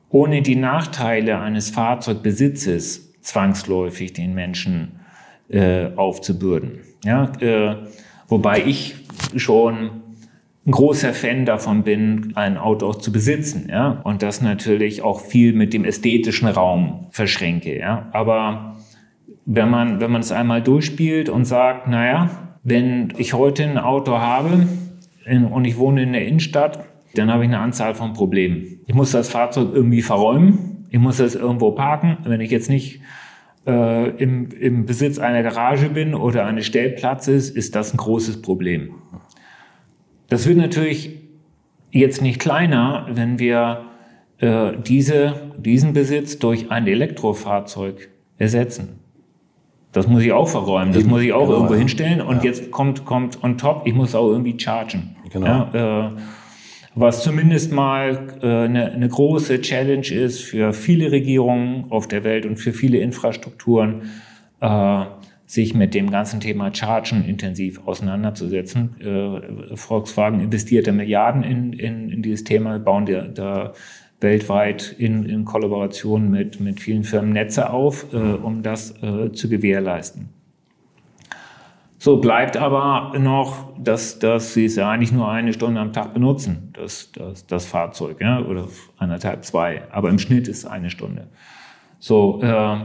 ohne die Nachteile eines Fahrzeugbesitzes zwangsläufig den Menschen äh, aufzubürden. Ja, äh, wobei ich schon ein großer Fan davon bin, ein Auto zu besitzen, ja, und das natürlich auch viel mit dem ästhetischen Raum verschränke, ja. Aber wenn man, wenn man es einmal durchspielt und sagt, naja, wenn ich heute ein Auto habe und ich wohne in der Innenstadt, dann habe ich eine Anzahl von Problemen. Ich muss das Fahrzeug irgendwie verräumen, ich muss das irgendwo parken. Wenn ich jetzt nicht äh, im, im Besitz einer Garage bin oder eines Stellplatzes, ist das ein großes Problem. Das wird natürlich jetzt nicht kleiner, wenn wir äh, diese, diesen Besitz durch ein Elektrofahrzeug ersetzen. Das muss ich auch verräumen, das Eben, muss ich auch genau, irgendwo hinstellen und ja. jetzt kommt, kommt on top, ich muss auch irgendwie chargen. Genau. Ja, äh, was zumindest mal äh, eine, eine große Challenge ist für viele Regierungen auf der Welt und für viele Infrastrukturen, äh, sich mit dem ganzen Thema Chargen intensiv auseinanderzusetzen. Äh, Volkswagen investierte Milliarden in, in, in dieses Thema, bauen da weltweit in, in Kollaboration mit, mit vielen Firmen Netze auf, um das zu gewährleisten. So bleibt aber noch, dass, dass sie es ja eigentlich nur eine Stunde am Tag benutzen, das, das, das Fahrzeug, ja, oder anderthalb, zwei. Aber im Schnitt ist es eine Stunde. So, äh,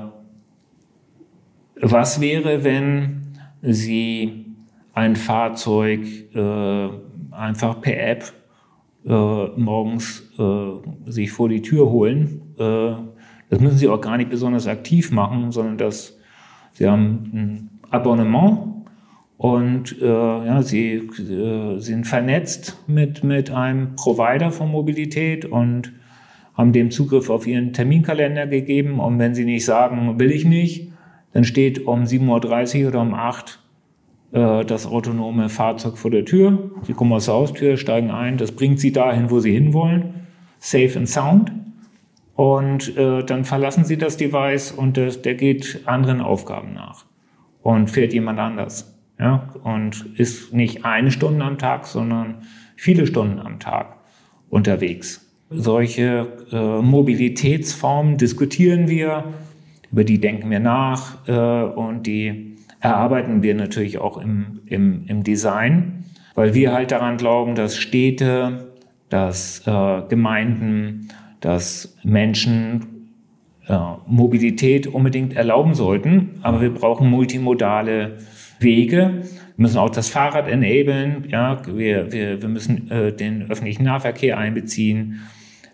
was wäre, wenn Sie ein Fahrzeug äh, einfach per App äh, morgens äh, sich vor die Tür holen? Äh, das müssen Sie auch gar nicht besonders aktiv machen, sondern das, Sie haben ein Abonnement und äh, ja, Sie äh, sind vernetzt mit, mit einem Provider von Mobilität und haben dem Zugriff auf Ihren Terminkalender gegeben. Und wenn Sie nicht sagen, will ich nicht, dann steht um 7.30 Uhr oder um 8 Uhr äh, das autonome Fahrzeug vor der Tür. Sie kommen aus der Haustür, steigen ein. Das bringt Sie dahin, wo Sie hinwollen. Safe and sound. Und äh, dann verlassen Sie das Device und das, der geht anderen Aufgaben nach und fährt jemand anders. Ja? Und ist nicht eine Stunde am Tag, sondern viele Stunden am Tag unterwegs. Solche äh, Mobilitätsformen diskutieren wir über die denken wir nach äh, und die erarbeiten wir natürlich auch im, im, im Design, weil wir halt daran glauben, dass Städte, dass äh, Gemeinden, dass Menschen äh, Mobilität unbedingt erlauben sollten, aber wir brauchen multimodale Wege. Wir müssen auch das Fahrrad enablen, ja, wir, wir, wir müssen äh, den öffentlichen Nahverkehr einbeziehen.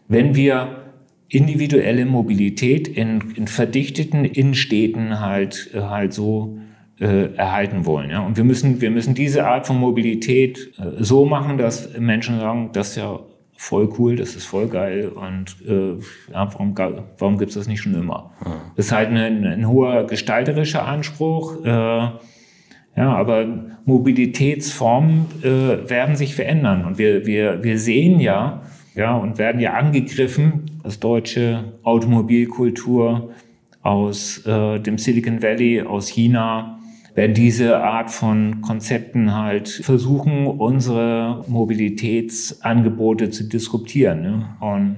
Wenn wir individuelle Mobilität in, in verdichteten Innenstädten halt, äh, halt so äh, erhalten wollen. Ja? Und wir müssen, wir müssen diese Art von Mobilität äh, so machen, dass Menschen sagen, das ist ja voll cool, das ist voll geil und äh, ja, warum, warum gibt es das nicht schon immer? Ja. Das ist halt ein, ein hoher gestalterischer Anspruch. Äh, ja, aber Mobilitätsformen äh, werden sich verändern. Und wir, wir, wir sehen ja, ja, und werden ja angegriffen, als deutsche Automobilkultur aus äh, dem Silicon Valley, aus China, werden diese Art von Konzepten halt versuchen, unsere Mobilitätsangebote zu disruptieren. Ne? Und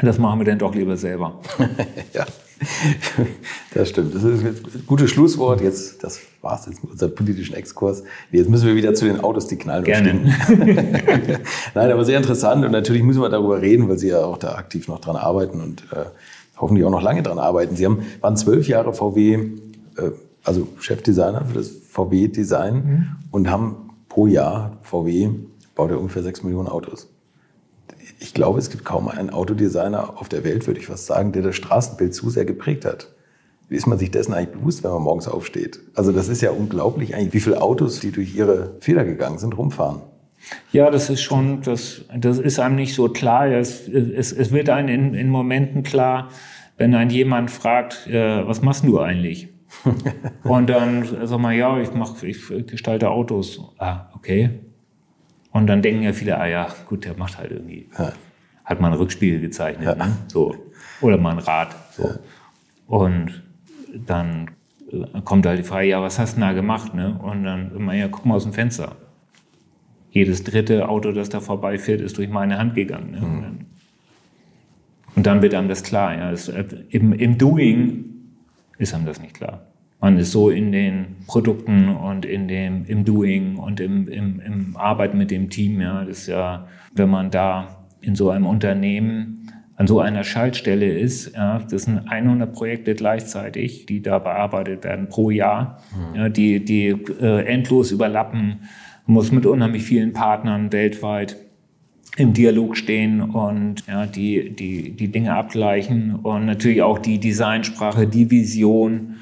das machen wir dann doch lieber selber. <laughs> ja. <laughs> Das stimmt. Das ist ein gutes Schlusswort. Jetzt, das war's jetzt mit unserem politischen Exkurs. Jetzt müssen wir wieder zu den Autos, die knallen. Gerne. <laughs> Nein, aber sehr interessant. Und natürlich müssen wir darüber reden, weil Sie ja auch da aktiv noch dran arbeiten und äh, hoffentlich auch noch lange dran arbeiten. Sie haben, waren zwölf Jahre VW, äh, also Chefdesigner für das VW-Design mhm. und haben pro Jahr VW baut ja ungefähr sechs Millionen Autos ich glaube, es gibt kaum einen Autodesigner auf der Welt, würde ich fast sagen, der das Straßenbild zu sehr geprägt hat. Wie ist man sich dessen eigentlich bewusst, wenn man morgens aufsteht? Also das ist ja unglaublich eigentlich, wie viele Autos, die durch ihre Feder gegangen sind, rumfahren. Ja, das ist schon, das, das ist einem nicht so klar. Es, es, es wird einem in, in Momenten klar, wenn ein jemand fragt, äh, was machst du eigentlich? <laughs> Und dann sag mal, ja, ich mach, ich gestalte Autos. Ah, okay. Und dann denken ja viele, ah ja, gut, der macht halt irgendwie, ja. hat mal ein Rückspiegel gezeichnet, ja. ne? so. Oder mal ein Rad. So. Ja. Und dann äh, kommt halt die Frage, ja, was hast du da gemacht? Ne? Und dann immer, ja, guck mal aus dem Fenster. Jedes dritte Auto, das da vorbeifährt, ist durch meine Hand gegangen. Ne? Mhm. Und dann wird einem das klar. Ja. Das, äh, im, Im Doing ist einem das nicht klar. Man ist so in den Produkten und in dem, im Doing und im, im, im Arbeiten mit dem Team. Ja, das ist ja, wenn man da in so einem Unternehmen an so einer Schaltstelle ist, ja, das sind 100 Projekte gleichzeitig, die da bearbeitet werden pro Jahr, mhm. ja, die, die äh, endlos überlappen, man muss mit unheimlich vielen Partnern weltweit im Dialog stehen und ja, die, die, die Dinge abgleichen und natürlich auch die Designsprache, die Vision,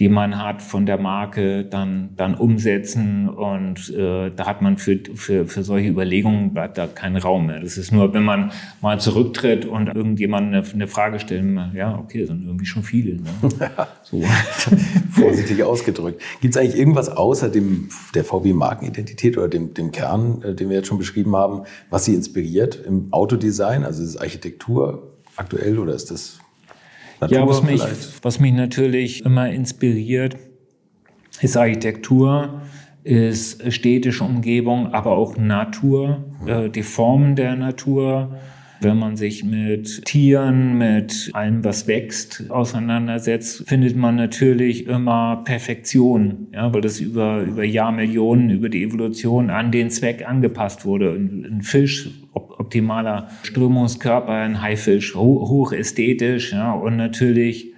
die man hat von der Marke, dann, dann umsetzen. Und äh, da hat man für, für, für solche Überlegungen bleibt da kein Raum mehr. Das ist nur, wenn man mal zurücktritt und irgendjemand eine, eine Frage stellt, ja, okay, sind irgendwie schon viele. Ne? <laughs> So. <laughs> Vorsichtig ausgedrückt. Gibt es eigentlich irgendwas außer dem, der VW-Markenidentität oder dem, dem Kern, äh, den wir jetzt schon beschrieben haben, was Sie inspiriert im Autodesign? Also ist es Architektur aktuell oder ist das Natur ja, was mich, was mich natürlich immer inspiriert, ist Architektur, ist städtische Umgebung, aber auch Natur, äh, die Formen der Natur. Wenn man sich mit Tieren, mit allem, was wächst, auseinandersetzt, findet man natürlich immer Perfektion, ja, weil das über, über Jahrmillionen, über die Evolution an den Zweck angepasst wurde. Ein, ein Fisch optimaler Strömungskörper, ein Haifisch, hoch ästhetisch ja, und natürlich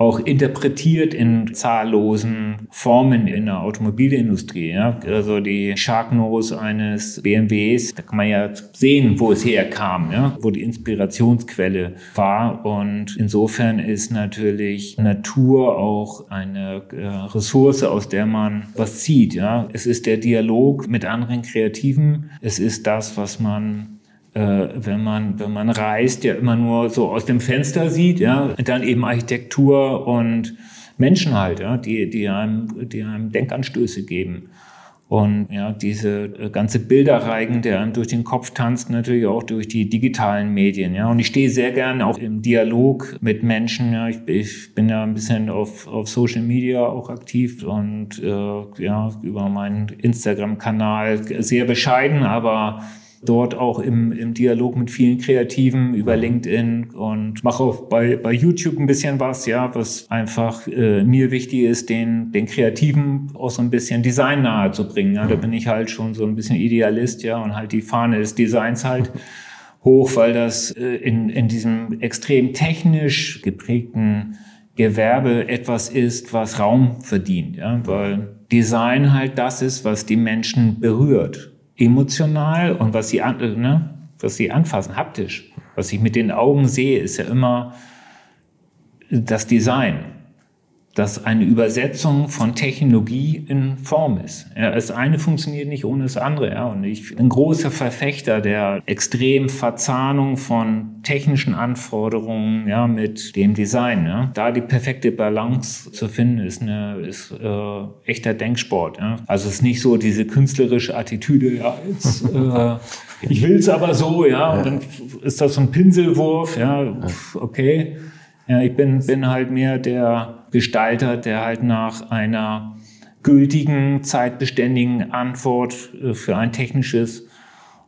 auch interpretiert in zahllosen Formen in der Automobilindustrie. Ja. Also die Sharknose eines BMWs, da kann man ja sehen, wo es herkam, ja, wo die Inspirationsquelle war. Und insofern ist natürlich Natur auch eine äh, Ressource, aus der man was zieht. Ja. Es ist der Dialog mit anderen Kreativen. Es ist das, was man äh, wenn man wenn man reist, ja immer nur so aus dem Fenster sieht, ja, dann eben Architektur und Menschen halt, ja, die die einem die einem Denkanstöße geben. Und ja, diese äh, ganze Bilderreigen, der einem durch den Kopf tanzt, natürlich auch durch die digitalen Medien. Ja, und ich stehe sehr gerne auch im Dialog mit Menschen. Ja, ich, ich bin ja ein bisschen auf, auf Social Media auch aktiv und äh, ja über meinen Instagram-Kanal sehr bescheiden, aber dort auch im, im Dialog mit vielen Kreativen über LinkedIn und mache auch bei, bei YouTube ein bisschen was, ja, was einfach äh, mir wichtig ist, den, den Kreativen auch so ein bisschen Design nahe zu bringen. Ja. Da bin ich halt schon so ein bisschen Idealist, ja, und halt die Fahne des Designs halt <laughs> hoch, weil das äh, in, in diesem extrem technisch geprägten Gewerbe etwas ist, was Raum verdient, ja, weil Design halt das ist, was die Menschen berührt emotional und was sie, an, ne, was sie anfassen, haptisch. Was ich mit den Augen sehe, ist ja immer das Design dass eine Übersetzung von Technologie in Form ist. Ja, das eine funktioniert nicht ohne das andere. Ja. Und ich bin ein großer Verfechter der extremen Verzahnung von technischen Anforderungen ja, mit dem Design. Ja. Da die perfekte Balance zu finden, ist, eine, ist äh, echter Denksport. Ja. Also es ist nicht so diese künstlerische Attitüde, ja, jetzt, äh, ich will es aber so, ja, und dann ist das so ein Pinselwurf, ja, okay. Ja, ich bin, bin halt mehr der Gestalter, der halt nach einer gültigen, zeitbeständigen Antwort äh, für ein technisches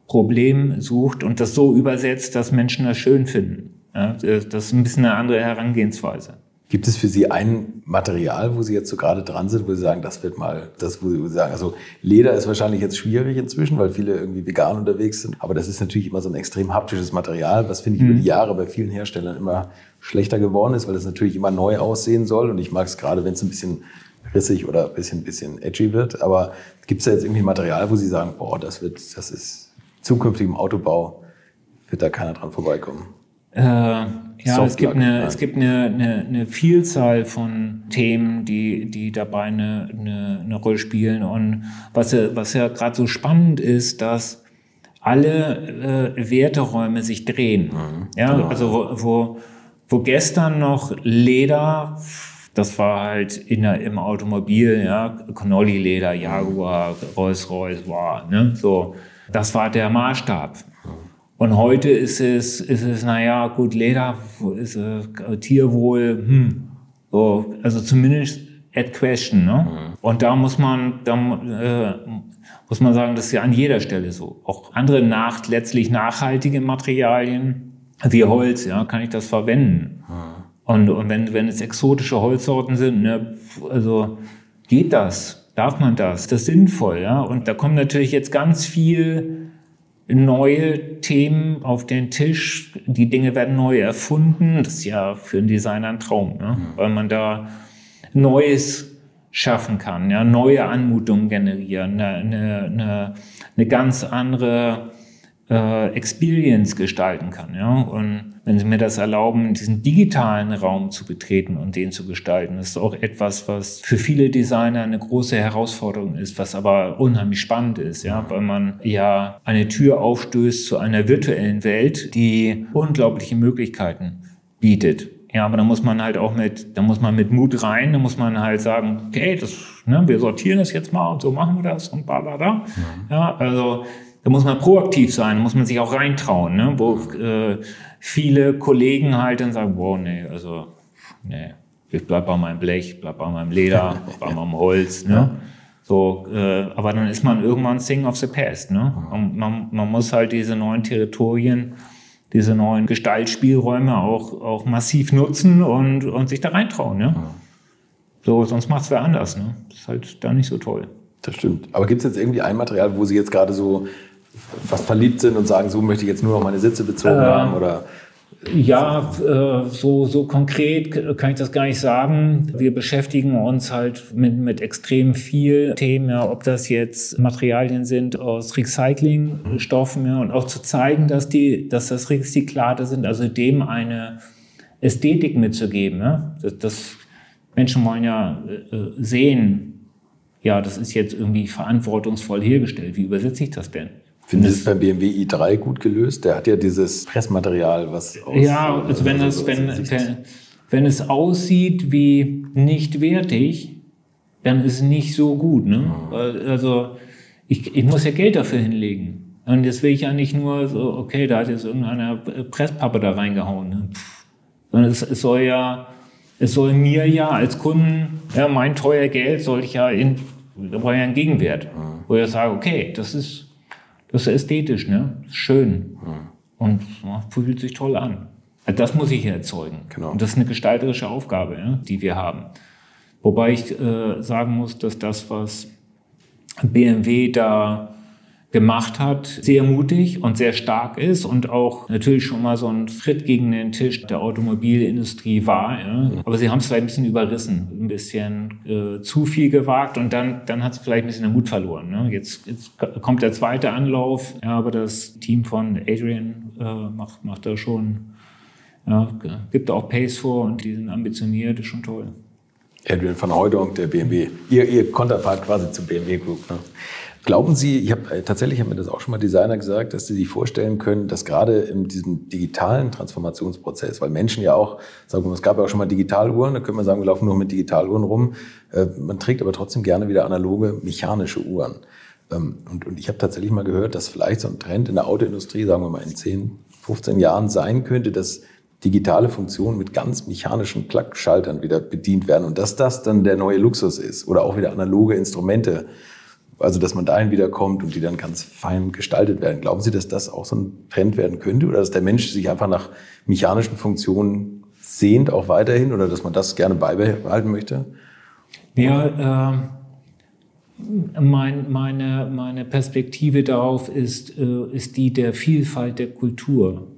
Problem sucht und das so übersetzt, dass Menschen das schön finden. Das ist ein bisschen eine andere Herangehensweise. Gibt es für Sie ein Material, wo Sie jetzt so gerade dran sind, wo Sie sagen, das wird mal, das, wo Sie sagen, also Leder ist wahrscheinlich jetzt schwierig inzwischen, weil viele irgendwie vegan unterwegs sind. Aber das ist natürlich immer so ein extrem haptisches Material, was finde ich mhm. über die Jahre bei vielen Herstellern immer schlechter geworden ist, weil es natürlich immer neu aussehen soll. Und ich mag es gerade, wenn es ein bisschen rissig oder ein bisschen, bisschen edgy wird. Aber gibt es da jetzt irgendwie Material, wo Sie sagen, boah, das wird, das ist zukünftig im Autobau, wird da keiner dran vorbeikommen? Äh ja, es gibt, eine, es gibt eine, eine, eine, Vielzahl von Themen, die, die dabei eine, eine, eine Rolle spielen. Und was ja, was ja gerade so spannend ist, dass alle äh, Werteräume sich drehen. Mhm, ja, genau. also wo, wo, wo gestern noch Leder, das war halt in der, im Automobil, ja, Connolly-Leder, Jaguar, Rolls-Royce, war, ne, so. Das war der Maßstab. Und heute ist es, ist es, naja, gut, Leder, ist, äh, Tierwohl, hm, so, also zumindest at question, ne? Mhm. Und da muss man, da äh, muss man sagen, das ist ja an jeder Stelle so. Auch andere nach, letztlich nachhaltige Materialien, wie Holz, ja, kann ich das verwenden. Mhm. Und, und wenn, wenn es exotische Holzsorten sind, ne, also geht das, darf man das, das ist sinnvoll, ja. Und da kommt natürlich jetzt ganz viel neue Themen auf den Tisch. Die Dinge werden neu erfunden. Das ist ja für einen Designer ein Traum, ne? Mhm. weil man da Neues schaffen kann, ja, neue Anmutungen generieren, eine, eine, eine, eine ganz andere äh, Experience gestalten kann. Ja? Und wenn Sie mir das erlauben, diesen digitalen Raum zu betreten und den zu gestalten, das ist auch etwas, was für viele Designer eine große Herausforderung ist, was aber unheimlich spannend ist, ja, weil man ja eine Tür aufstößt zu einer virtuellen Welt, die unglaubliche Möglichkeiten bietet. Ja, aber da muss man halt auch mit, da muss man mit Mut rein, da muss man halt sagen, okay, das, ne, wir sortieren das jetzt mal und so machen wir das und bla bla bla. Ja, also da muss man proaktiv sein, muss man sich auch reintrauen, ne? wo äh, viele Kollegen halt dann sagen, wow, nee, also, nee, ich bleib bei meinem Blech, bleib bei meinem Leder, <laughs> bei meinem Holz, ne? So, äh, aber dann ist man irgendwann Thing of the Past, ne? Und man, man muss halt diese neuen Territorien, diese neuen Gestaltspielräume auch, auch massiv nutzen und, und sich da reintrauen, ne? So, sonst macht's wer anders, ne? Das ist halt da nicht so toll. Das stimmt. Aber gibt es jetzt irgendwie ein Material, wo Sie jetzt gerade so fast verliebt sind und sagen, so möchte ich jetzt nur noch meine Sitze bezogen Ähm, haben? Oder Ja, äh, so, so konkret kann ich das gar nicht sagen. Wir beschäftigen uns halt mit, mit extrem viel Themen, ja, ob das jetzt Materialien sind aus Recyclingstoffen, ja, und auch zu zeigen, dass die, dass das Recyclate sind, also dem eine Ästhetik mitzugeben, ja. Das, das Menschen wollen ja äh, äh, sehen, ja, das ist jetzt irgendwie verantwortungsvoll hergestellt. Wie übersetze ich das denn? Finden Sie es beim BMW i3 gut gelöst? Der hat ja dieses Pressmaterial, was aus, Ja, also wenn es, so wenn, wenn, wenn es aussieht wie nicht wertig, dann ist es nicht so gut. Ne? Weil, Also ich, ich muss ja Geld dafür hinlegen. Und jetzt will ich ja nicht nur so, okay, da hat jetzt irgendeiner Presspappe da reingehauen. Ne? Pff. Sondern es, es soll ja, es soll mir ja als Kunden, ja, mein teuer Geld soll ich ja in, da brauche ich ja einen Gegenwert. Wo ich sage, okay, das ist, das ist ästhetisch, ne? Schön. Und ja, fühlt sich toll an. Also Das muss ich erzeugen. Genau. Und das ist eine gestalterische Aufgabe, ja, die wir haben. Wobei ich äh, sagen muss, dass das, was BMW da gemacht hat, sehr mutig und sehr stark ist und auch natürlich schon mal so ein Schritt gegen den Tisch der Automobilindustrie war. Ja. Aber sie haben es vielleicht ein bisschen überrissen, ein bisschen äh, zu viel gewagt und dann, dann hat es vielleicht ein bisschen den Mut verloren. Ne. Jetzt, jetzt kommt der zweite Anlauf, ja, aber das Team von Adrian äh, macht, macht da schon, ja, gibt auch Pace vor und die sind ambitioniert, ist schon toll. Adrian van Hooydonk, der BMW. Ihr, ihr Konterpart quasi zum BMW Group. Ne? Glauben Sie, ich habe äh, tatsächlich haben mir das auch schon mal Designer gesagt, dass Sie sich vorstellen können, dass gerade in diesem digitalen Transformationsprozess, weil Menschen ja auch, sagen wir mal, es gab ja auch schon mal Digitaluhren, da können wir sagen, wir laufen nur mit Digitaluhren rum. Äh, man trägt aber trotzdem gerne wieder analoge mechanische Uhren. Ähm, und, und ich habe tatsächlich mal gehört, dass vielleicht so ein Trend in der Autoindustrie, sagen wir mal in 10, 15 Jahren sein könnte, dass digitale Funktionen mit ganz mechanischen Klackschaltern wieder bedient werden und dass das dann der neue Luxus ist oder auch wieder analoge Instrumente. Also, dass man dahin wieder kommt und die dann ganz fein gestaltet werden. Glauben Sie, dass das auch so ein Trend werden könnte oder dass der Mensch sich einfach nach mechanischen Funktionen sehnt, auch weiterhin oder dass man das gerne beibehalten möchte? Ja, äh, mein, meine, meine Perspektive darauf ist, äh, ist die der Vielfalt der Kultur.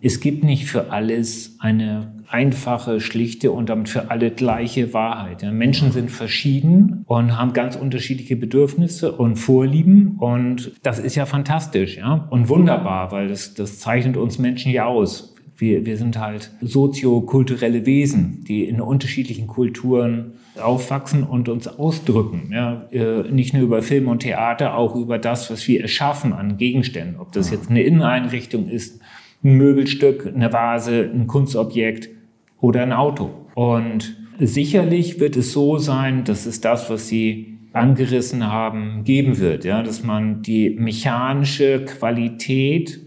Es gibt nicht für alles eine einfache, schlichte und damit für alle gleiche Wahrheit. Ja, Menschen sind verschieden und haben ganz unterschiedliche Bedürfnisse und Vorlieben und das ist ja fantastisch ja? und wunderbar, weil das, das zeichnet uns Menschen ja aus. Wir, wir sind halt soziokulturelle Wesen, die in unterschiedlichen Kulturen aufwachsen und uns ausdrücken. Ja, äh, nicht nur über Film und Theater, auch über das, was wir erschaffen an Gegenständen. Ob das jetzt eine Inneneinrichtung ist, ein Möbelstück, eine Vase, ein Kunstobjekt oder ein Auto. Und sicherlich wird es so sein, dass es das, was Sie angerissen haben, geben wird. Ja, dass man die mechanische Qualität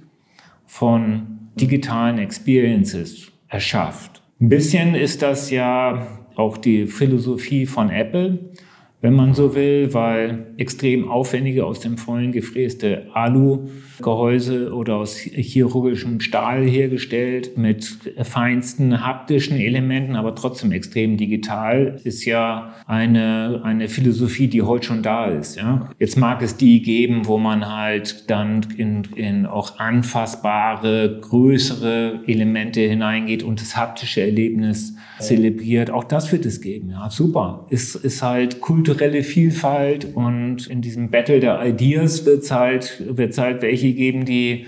von digitalen Experiences erschafft. Ein bisschen ist das ja auch die Philosophie von Apple, wenn man so will, weil extrem aufwendige aus dem Vollen gefräste Alu-Gehäuse oder aus chirurgischem Stahl hergestellt mit feinsten haptischen Elementen, aber trotzdem extrem digital, ist ja eine, eine Philosophie, die heute schon da ist. Ja? Jetzt mag es die geben, wo man halt dann in, in auch anfassbare, größere Elemente hineingeht und das haptische Erlebnis zelebriert. Auch das wird es geben. Ja, super. Ist, ist halt kulturelle Vielfalt und in diesem Battle der Ideas wird es halt, wird's halt welche geben, die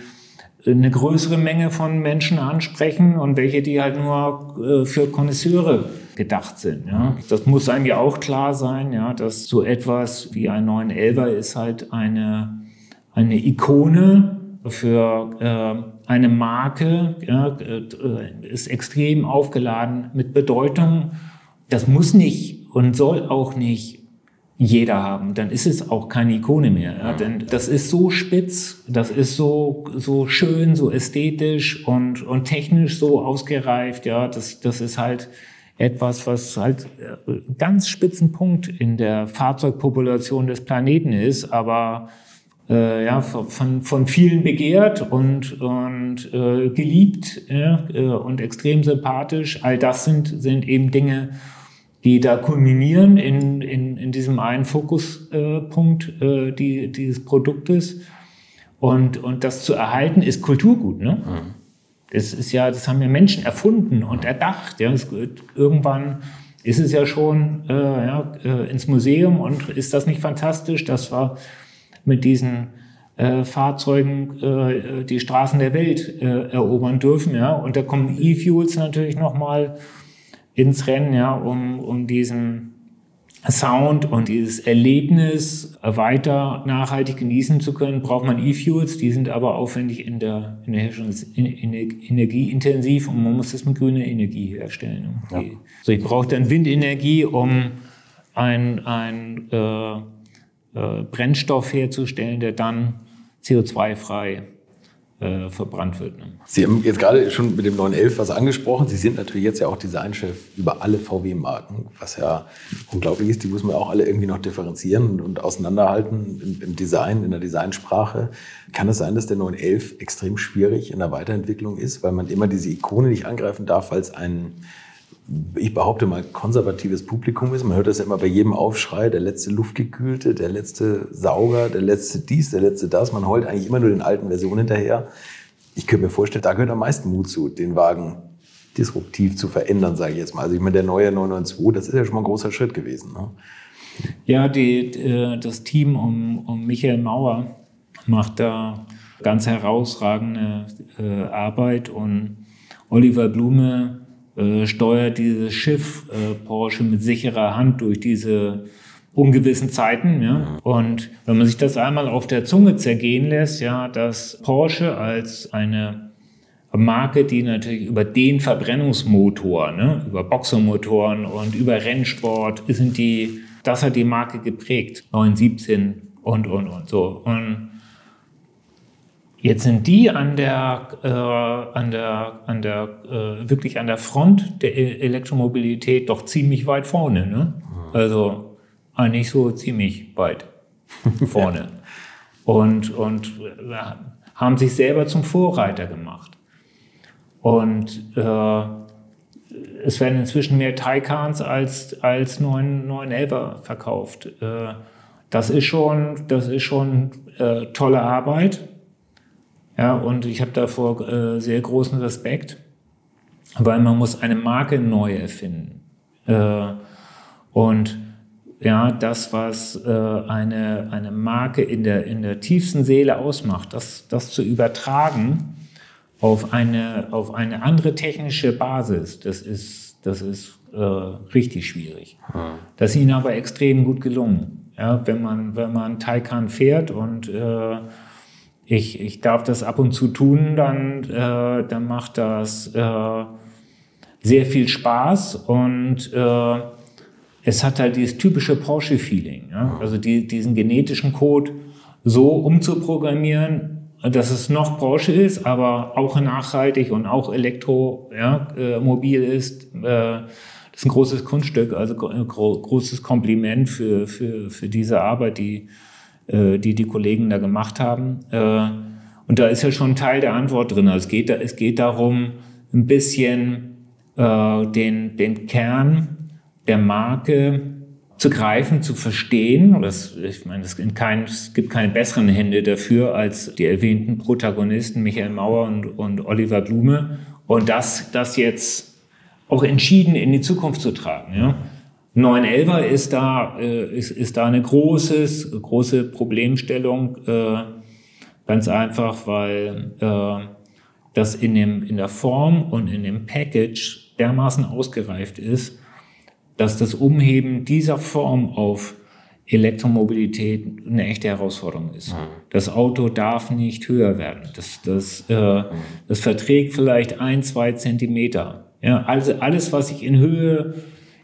eine größere Menge von Menschen ansprechen und welche, die halt nur äh, für Konnoisseure gedacht sind. Ja. Das muss einem ja auch klar sein, ja, dass so etwas wie ein 911er ist halt eine, eine Ikone für äh, eine Marke, ja, äh, ist extrem aufgeladen mit Bedeutung. Das muss nicht und soll auch nicht jeder haben, dann ist es auch keine Ikone mehr. Ja? Denn das ist so spitz, das ist so, so schön, so ästhetisch und, und technisch so ausgereift. Ja, das, das ist halt etwas, was halt äh, ganz spitzen Punkt in der Fahrzeugpopulation des Planeten ist, aber äh, ja, von, von vielen begehrt und, und äh, geliebt ja, äh, und extrem sympathisch. All das sind, sind eben Dinge, die da kulminieren in, in, in diesem einen Fokuspunkt äh, die, dieses Produktes. Und, und das zu erhalten ist Kulturgut. Ne? Mhm. Das ist ja, das haben ja Menschen erfunden und erdacht. Ja? Es, irgendwann ist es ja schon äh, ja, äh, ins Museum und ist das nicht fantastisch, dass wir mit diesen äh, Fahrzeugen äh, die Straßen der Welt äh, erobern dürfen. Ja? Und da kommen E-Fuels natürlich nochmal mal ins Rennen, ja, um, um diesen Sound und dieses Erlebnis weiter nachhaltig genießen zu können, braucht man E-Fuels. Die sind aber aufwendig in der, in der Herstellung, energieintensiv und man muss das mit grüner Energie herstellen. Ja. So, ich brauche dann Windenergie, um ein, ein äh, äh, Brennstoff herzustellen, der dann CO2-frei äh, verbrannt wird. Ne? Sie haben jetzt gerade schon mit dem 911 was angesprochen. Sie sind natürlich jetzt ja auch Designchef über alle VW-Marken, was ja unglaublich ist. Die muss man auch alle irgendwie noch differenzieren und auseinanderhalten im, im Design, in der Designsprache. Kann es sein, dass der 911 extrem schwierig in der Weiterentwicklung ist, weil man immer diese Ikone nicht angreifen darf, weil es ein ich behaupte mal, konservatives Publikum ist. Man hört das ja immer bei jedem Aufschrei, der letzte Luftgekühlte, der letzte Sauger, der letzte dies, der letzte das. Man heult eigentlich immer nur den alten Versionen hinterher. Ich könnte mir vorstellen, da gehört am meisten Mut zu, den Wagen disruptiv zu verändern, sage ich jetzt mal. Also ich meine, der neue 992, das ist ja schon mal ein großer Schritt gewesen. Ne? Ja, die, äh, das Team um, um Michael Mauer macht da ganz herausragende äh, Arbeit und Oliver Blume äh, steuert dieses Schiff äh, Porsche mit sicherer Hand durch diese ungewissen Zeiten. Ja? Und wenn man sich das einmal auf der Zunge zergehen lässt, ja, dass Porsche als eine Marke, die natürlich über den Verbrennungsmotor, ne, über Boxermotoren und über Rennsport sind die, das hat die Marke geprägt, 917 und, und, und so. Und Jetzt sind die an der, äh, an der, an der äh, wirklich an der Front der e-, Elektromobilität doch ziemlich weit vorne. Ne? Also eigentlich so ziemlich weit <laughs> vorne. und, und äh, haben sich selber zum Vorreiter gemacht. Und äh, es werden inzwischen mehr Taycans als, als 911er verkauft. Äh, das ist schon, das ist schon äh, tolle Arbeit. Ja, und ich habe davor äh, sehr großen Respekt, weil man muss eine Marke neu erfinden. Äh, und ja, das, was äh, eine, eine Marke in der, in der tiefsten Seele ausmacht, das, das zu übertragen auf eine, auf eine andere technische Basis, das ist, das ist äh, richtig schwierig. Hm. Das ist ihnen aber extrem gut gelungen. Ja, wenn man, wenn man Taycan fährt und äh, ich, ich darf das ab und zu tun, dann, äh, dann macht das äh, sehr viel Spaß und äh, es hat halt dieses typische Porsche-Feeling. Ja? Also die, diesen genetischen Code so umzuprogrammieren, dass es noch Porsche ist, aber auch nachhaltig und auch elektromobil ja, äh, ist. Äh, das ist ein großes Kunststück, also großes Kompliment für, für, für diese Arbeit, die äh, die die Kollegen da gemacht haben. Äh, und da ist ja schon ein Teil der Antwort drin. Also es geht, es geht darum, ein bisschen äh, den, den Kern der Marke zu greifen, zu verstehen. Das, ich meine, es, kein, es, gibt keine besseren Hände dafür als die erwähnten Protagonisten Michael Mauer und, und Oliver Blume. Und das, das jetzt auch entschieden in die Zukunft zu tragen. Ja? 911er ist da, äh, ist, ist da eine großes, große Problemstellung, äh, Ganz einfach, weil äh, das in, dem, in der Form und in dem Package dermaßen ausgereift ist, dass das Umheben dieser Form auf Elektromobilität eine echte Herausforderung ist. Mhm. Das Auto darf nicht höher werden. Das, das, äh, mhm. das verträgt vielleicht ein, zwei Zentimeter. Ja, also alles, was ich in Höhe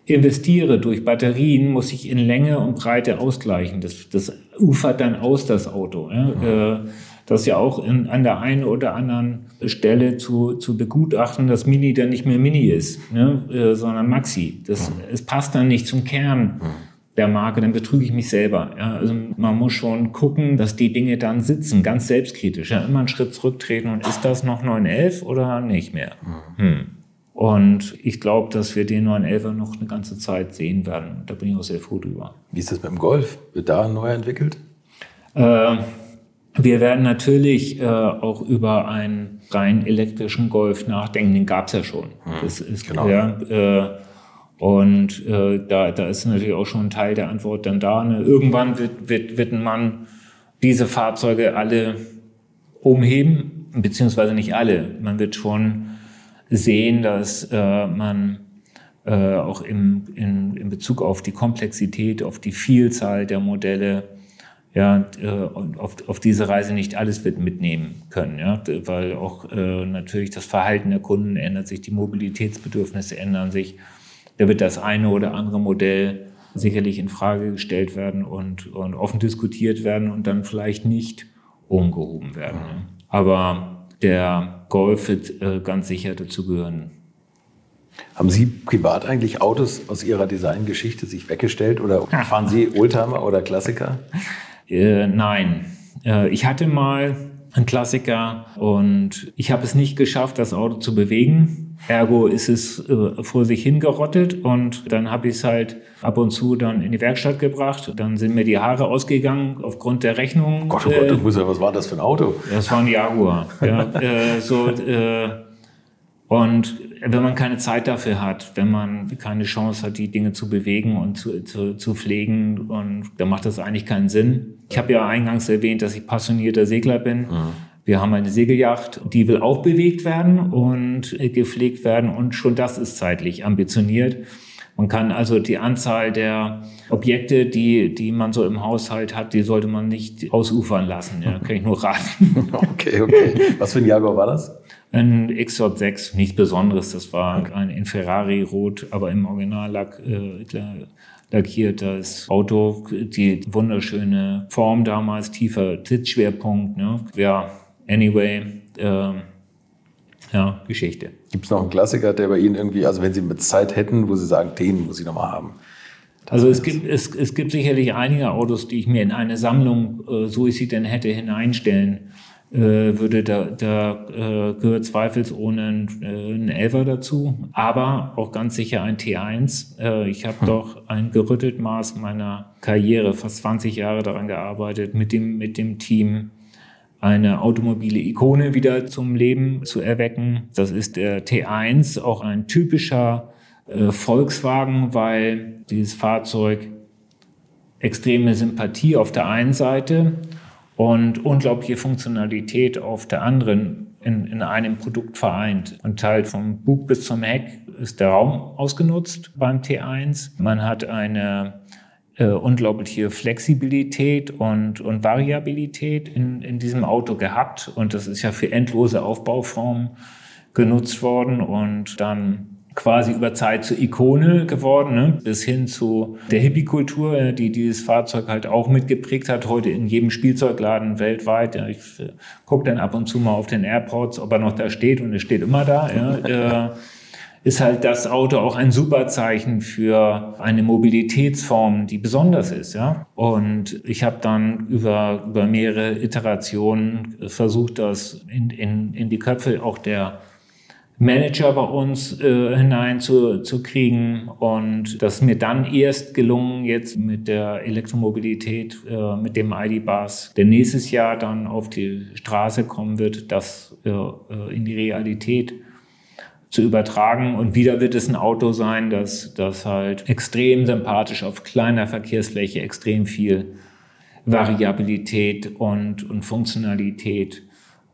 investiere durch Batterien, muss ich in Länge und Breite ausgleichen. Das, das ufert dann aus, das Auto. Ja? Mhm. Äh, das ja auch in, an der einen oder anderen Stelle zu, zu begutachten, dass Mini dann nicht mehr Mini ist, ne? äh, sondern Maxi. Das, mhm. Es passt dann nicht zum Kern mhm. der Marke, dann betrüge ich mich selber. Ja? Also man muss schon gucken, dass die Dinge dann sitzen, ganz selbstkritisch. Ja? Immer einen Schritt zurücktreten und ist das noch 911 oder nicht mehr? Hm. Und ich glaube, dass wir den 911er noch eine ganze Zeit sehen werden. Da bin ich auch sehr froh drüber. Wie ist das mit dem Golf? Wird da neu entwickelt? Äh, wir werden natürlich äh, auch über einen rein elektrischen Golf nachdenken. Den gab es ja schon. Hm, das ist genau. Ja, äh, und äh, da, da ist natürlich auch schon ein Teil der Antwort dann da. Ne? Irgendwann wird, wird, wird man diese Fahrzeuge alle umheben, beziehungsweise nicht alle. Man wird schon sehen, dass äh, man äh, auch im, in, in Bezug auf die Komplexität, auf die Vielzahl der Modelle, ja, äh, auf, auf diese Reise nicht alles wird mitnehmen können, ja, weil auch äh, natürlich das Verhalten der Kunden ändert sich, die Mobilitätsbedürfnisse ändern sich. Da wird das eine oder andere Modell sicherlich in Frage gestellt werden und, und offen diskutiert werden und dann vielleicht nicht umgehoben werden. Mhm. Aber der Golf wird äh, ganz sicher dazu gehören. Haben Sie privat eigentlich Autos aus Ihrer Designgeschichte sich weggestellt oder fahren Sie Oldtimer oder Klassiker? Äh, nein. Äh, ich hatte mal einen Klassiker und ich habe es nicht geschafft, das Auto zu bewegen. Ergo ist es äh, vor sich hingerottet und dann habe ich es halt ab und zu dann in die Werkstatt gebracht. Dann sind mir die Haare ausgegangen aufgrund der Rechnung. Gott, oh Gott, äh, ja, was war das für ein Auto? Das war ein Jaguar. ja, <laughs> äh, so, äh, und wenn man keine Zeit dafür hat, wenn man keine Chance hat, die Dinge zu bewegen und zu, zu, zu pflegen, und dann macht das eigentlich keinen Sinn. Ich habe ja eingangs erwähnt, dass ich passionierter Segler bin. Mhm. Wir haben eine Segelyacht, die will auch bewegt werden und gepflegt werden und schon das ist zeitlich ambitioniert. Man kann also die Anzahl der Objekte, die, die man so im Haushalt hat, die sollte man nicht ausufern lassen. Ja, <laughs> kann ich nur raten. Okay, okay. Was für ein Jaguar war das? Ein XJ6, nichts Besonderes. Das war okay. ein in Ferrari rot, aber im Originallack äh, lackiertes Auto. Die wunderschöne Form damals, tiefer Sitzschwerpunkt. Ne? Ja, Anyway, äh, ja, Geschichte. Gibt es noch einen Klassiker, der bei Ihnen irgendwie, also wenn Sie mit Zeit hätten, wo Sie sagen, den muss ich nochmal haben? Das also es gibt, es, es gibt sicherlich einige Autos, die ich mir in eine Sammlung, äh, so ich sie denn hätte, hineinstellen würde. Da, da äh, gehört zweifelsohne ein, äh, ein Elfer dazu, aber auch ganz sicher ein T1. Äh, ich habe hm. doch ein gerüttelt Maß meiner Karriere, fast 20 Jahre daran gearbeitet, mit dem, mit dem Team eine automobile Ikone wieder zum Leben zu erwecken. Das ist der T1, auch ein typischer äh, Volkswagen, weil dieses Fahrzeug extreme Sympathie auf der einen Seite und unglaubliche Funktionalität auf der anderen in, in einem Produkt vereint. Und halt vom Bug bis zum Heck ist der Raum ausgenutzt beim T1. Man hat eine äh, unglaubliche Flexibilität und, und Variabilität in, in diesem Auto gehabt. Und das ist ja für endlose Aufbauformen genutzt worden und dann quasi über Zeit zur Ikone geworden, ne? bis hin zu der Hippie-Kultur, äh, die dieses Fahrzeug halt auch mitgeprägt hat, heute in jedem Spielzeugladen weltweit. Ja, ich äh, gucke dann ab und zu mal auf den Airports, ob er noch da steht und er steht immer da. Ja. <laughs> äh, ist halt das Auto auch ein super Zeichen für eine Mobilitätsform, die besonders ist. Ja? Und ich habe dann über, über mehrere Iterationen versucht, das in, in, in die Köpfe auch der Manager bei uns äh, hinein zu, zu kriegen. Und das ist mir dann erst gelungen, jetzt mit der Elektromobilität, äh, mit dem ID-Bus, der nächstes Jahr dann auf die Straße kommen wird, das äh, äh in die Realität zu übertragen. Und wieder wird es ein Auto sein, das, das halt extrem sympathisch auf kleiner Verkehrsfläche extrem viel Variabilität und, und Funktionalität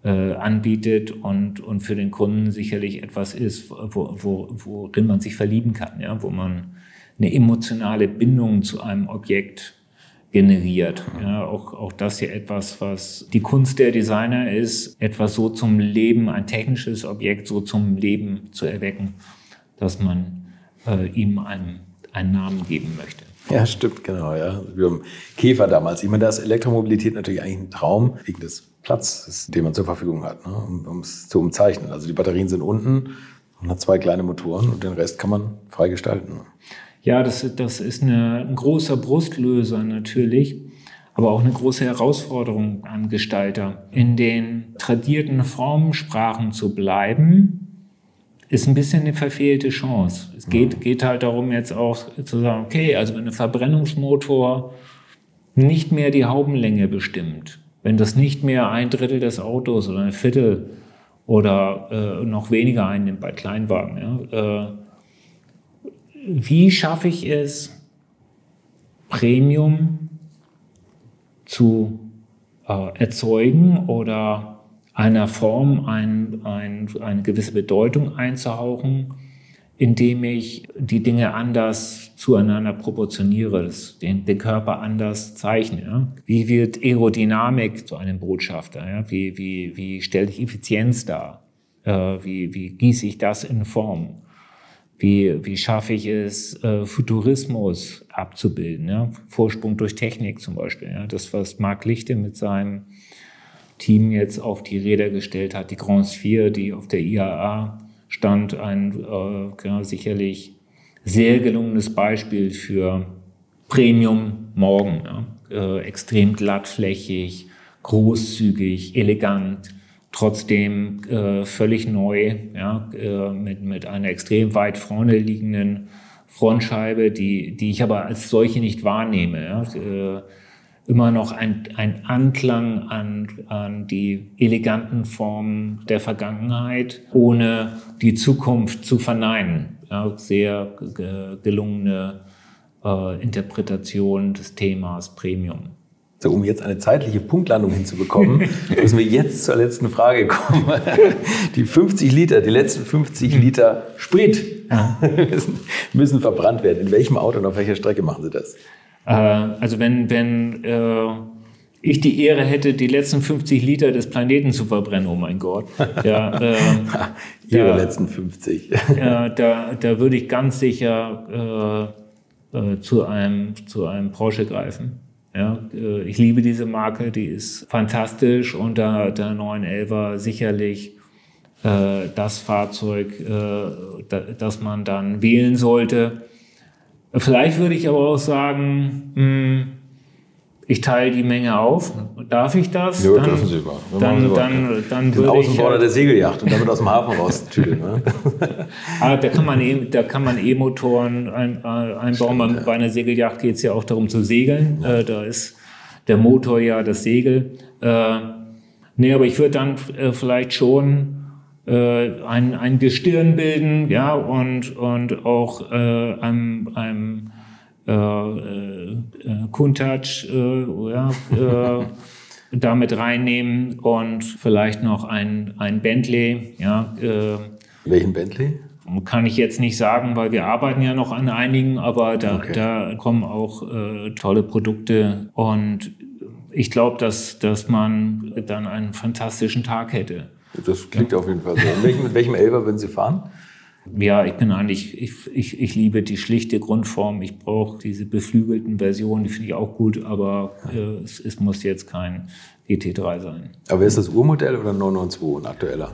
äh, anbietet und, und für den Kunden sicherlich etwas ist, wo, wo, worin man sich verlieben kann, ja? wo man eine emotionale Bindung zu einem Objekt generiert. Ja, auch, auch das hier etwas, was die Kunst der Designer ist, etwas so zum Leben, ein technisches Objekt so zum Leben zu erwecken, dass man äh, ihm einen, einen Namen geben möchte. Ja, stimmt, genau. Ja. Wie beim Käfer damals. Ich meine, da ist Elektromobilität natürlich eigentlich ein Traum wegen des Platzes, den man zur Verfügung hat, ne, um, es zu umzeichnen. Also die Batterien sind unten, man hat zwei kleine Motoren und den Rest kann man frei gestalten. Ja, das, das ist eine, ein großer Brustlöser natürlich, aber auch eine große Herausforderung an Gestalter. In den tradierten Formensprachen zu bleiben, ist ein bisschen eine verfehlte Chance. Es geht, geht halt darum, jetzt auch zu sagen, okay, also wenn ein Verbrennungsmotor nicht mehr die Haubenlänge bestimmt, wenn das nicht mehr ein Drittel des Autos oder ein Viertel oder äh, noch weniger einnimmt bei Kleinwagen, ja, äh, wie schaffe ich es, Premium zu äh, erzeugen oder einer Form ein, ein, eine gewisse Bedeutung einzuhauchen, indem ich die Dinge anders zueinander proportioniere, den, den Körper anders zeichne. Ja? Wie wird Aerodynamik zu einem Botschafter? Ja? Wie, wie, wie stelle ich Effizienz dar? Äh, wie, wie gieße ich das in Form? Wie, wie schaffe ich es, äh, Futurismus abzubilden? Ja? Vorsprung durch Technik zum Beispiel. Ja? Das, was Marc Lichte mit seinem Team jetzt auf die Räder gestellt hat, die Grand Sphere, die auf der IAA stand, ein äh, ja, sicherlich sehr gelungenes Beispiel für Premium morgen. Ja? Äh, extrem glattflächig, großzügig, elegant trotzdem äh, völlig neu, ja, äh, mit, mit einer extrem weit vorne liegenden Frontscheibe, die, die ich aber als solche nicht wahrnehme. Ja. Immer noch ein, ein Anklang an, an die eleganten Formen der Vergangenheit, ohne die Zukunft zu verneinen. Ja, sehr gelungene äh, Interpretation des Themas Premium. So, um jetzt eine zeitliche Punktlandung hinzubekommen, <laughs> müssen wir jetzt zur letzten Frage kommen. <laughs> Die 50 Liter, die letzten 50 Liter Sprit <laughs> müssen, müssen verbrannt werden. In welchem Auto und auf welcher Strecke machen Sie das? Äh, also wenn, wenn äh, ich die Ehre hätte, die letzten 50 Liter des Planeten zu verbrennen, oh mein Gott. <laughs> Ja, äh, Ihre da, letzten 50. Ja, da, da würde ich ganz sicher äh, äh, zu, einem, zu einem Porsche greifen. Ja, äh, ich liebe diese Marke, die ist fantastisch und der, der 911er sicherlich äh, das Fahrzeug, äh, da, das man dann wählen sollte. Vielleicht würde ich aber auch sagen, mh, hm, ich teile die Menge auf. Darf ich das? Ja, dann, dürfen Sie mal. Dann, dann, dann, dann Den Außenborder der Segelyacht und damit aus dem Hafen raus <laughs> tüdeln. Ne? ah, da kann man e, da kann man E-Motoren ein, einbauen. Stimmt, ja. Bei einer Segelyacht geht es ja auch darum zu segeln. Ja. Äh, da ist der Motor ja das Segel. Äh, nee, aber ich würde dann äh, vielleicht schon äh, ein, ein Gestirn bilden, ja, und, und auch äh, einem, einem äh, äh, Kuntatsch äh, ja, äh, <laughs> damit reinnehmen und vielleicht noch ein, ein Bentley. Ja, äh, Welchen Bentley? Kann ich jetzt nicht sagen, weil wir arbeiten ja noch an einigen, aber da, okay. da kommen auch äh, tolle Produkte und ich glaube, dass, dass man dann einen fantastischen Tag hätte. Das klingt ja. auf jeden Fall so. Mit welchem, Elber würden Sie fahren? Ja, ich bin eigentlich, ich, ich, ich liebe die schlichte Grundform. Ich brauche diese beflügelten Versionen, die finde ich auch gut, aber äh, es, es, muss jetzt kein GT3 sein. Aber ist das Urmodell oder 992, ein aktueller?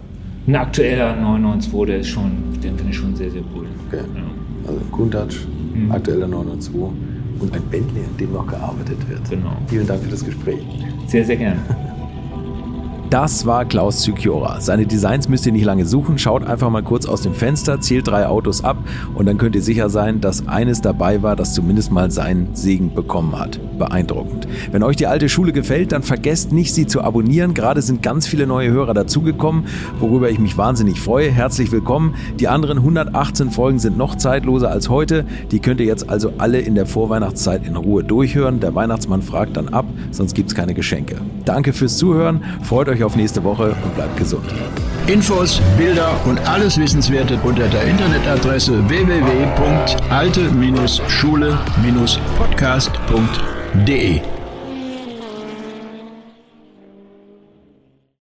Ein aktueller 992, der ist schon, den finde ich schon sehr, sehr cool. Okay. Ja. Also Countach, mhm. aktueller 992 und ein Bentley, an dem noch gearbeitet wird. Genau. Vielen Dank für das Gespräch. Sehr, sehr gerne. Das war Klaus Zykiora. Seine Designs müsst ihr nicht lange suchen. Schaut einfach mal kurz aus dem Fenster, zählt drei Autos ab und dann könnt ihr sicher sein, dass eines dabei war, das zumindest mal seinen Segen bekommen hat. Beeindruckend. Wenn euch die alte Schule gefällt, dann vergesst nicht, sie zu abonnieren. Gerade sind ganz viele neue Hörer dazugekommen, worüber ich mich wahnsinnig freue. Herzlich willkommen. Die anderen 118 Folgen sind noch zeitloser als heute. Die könnt ihr jetzt also alle in der Vorweihnachtszeit in Ruhe durchhören. Der Weihnachtsmann fragt dann ab, sonst gibt es keine Geschenke. Danke fürs Zuhören. Freut euch euch auf nächste Woche und bleibt gesund. Infos, Bilder und alles Wissenswerte unter der Internetadresse www.alte-schule-podcast.de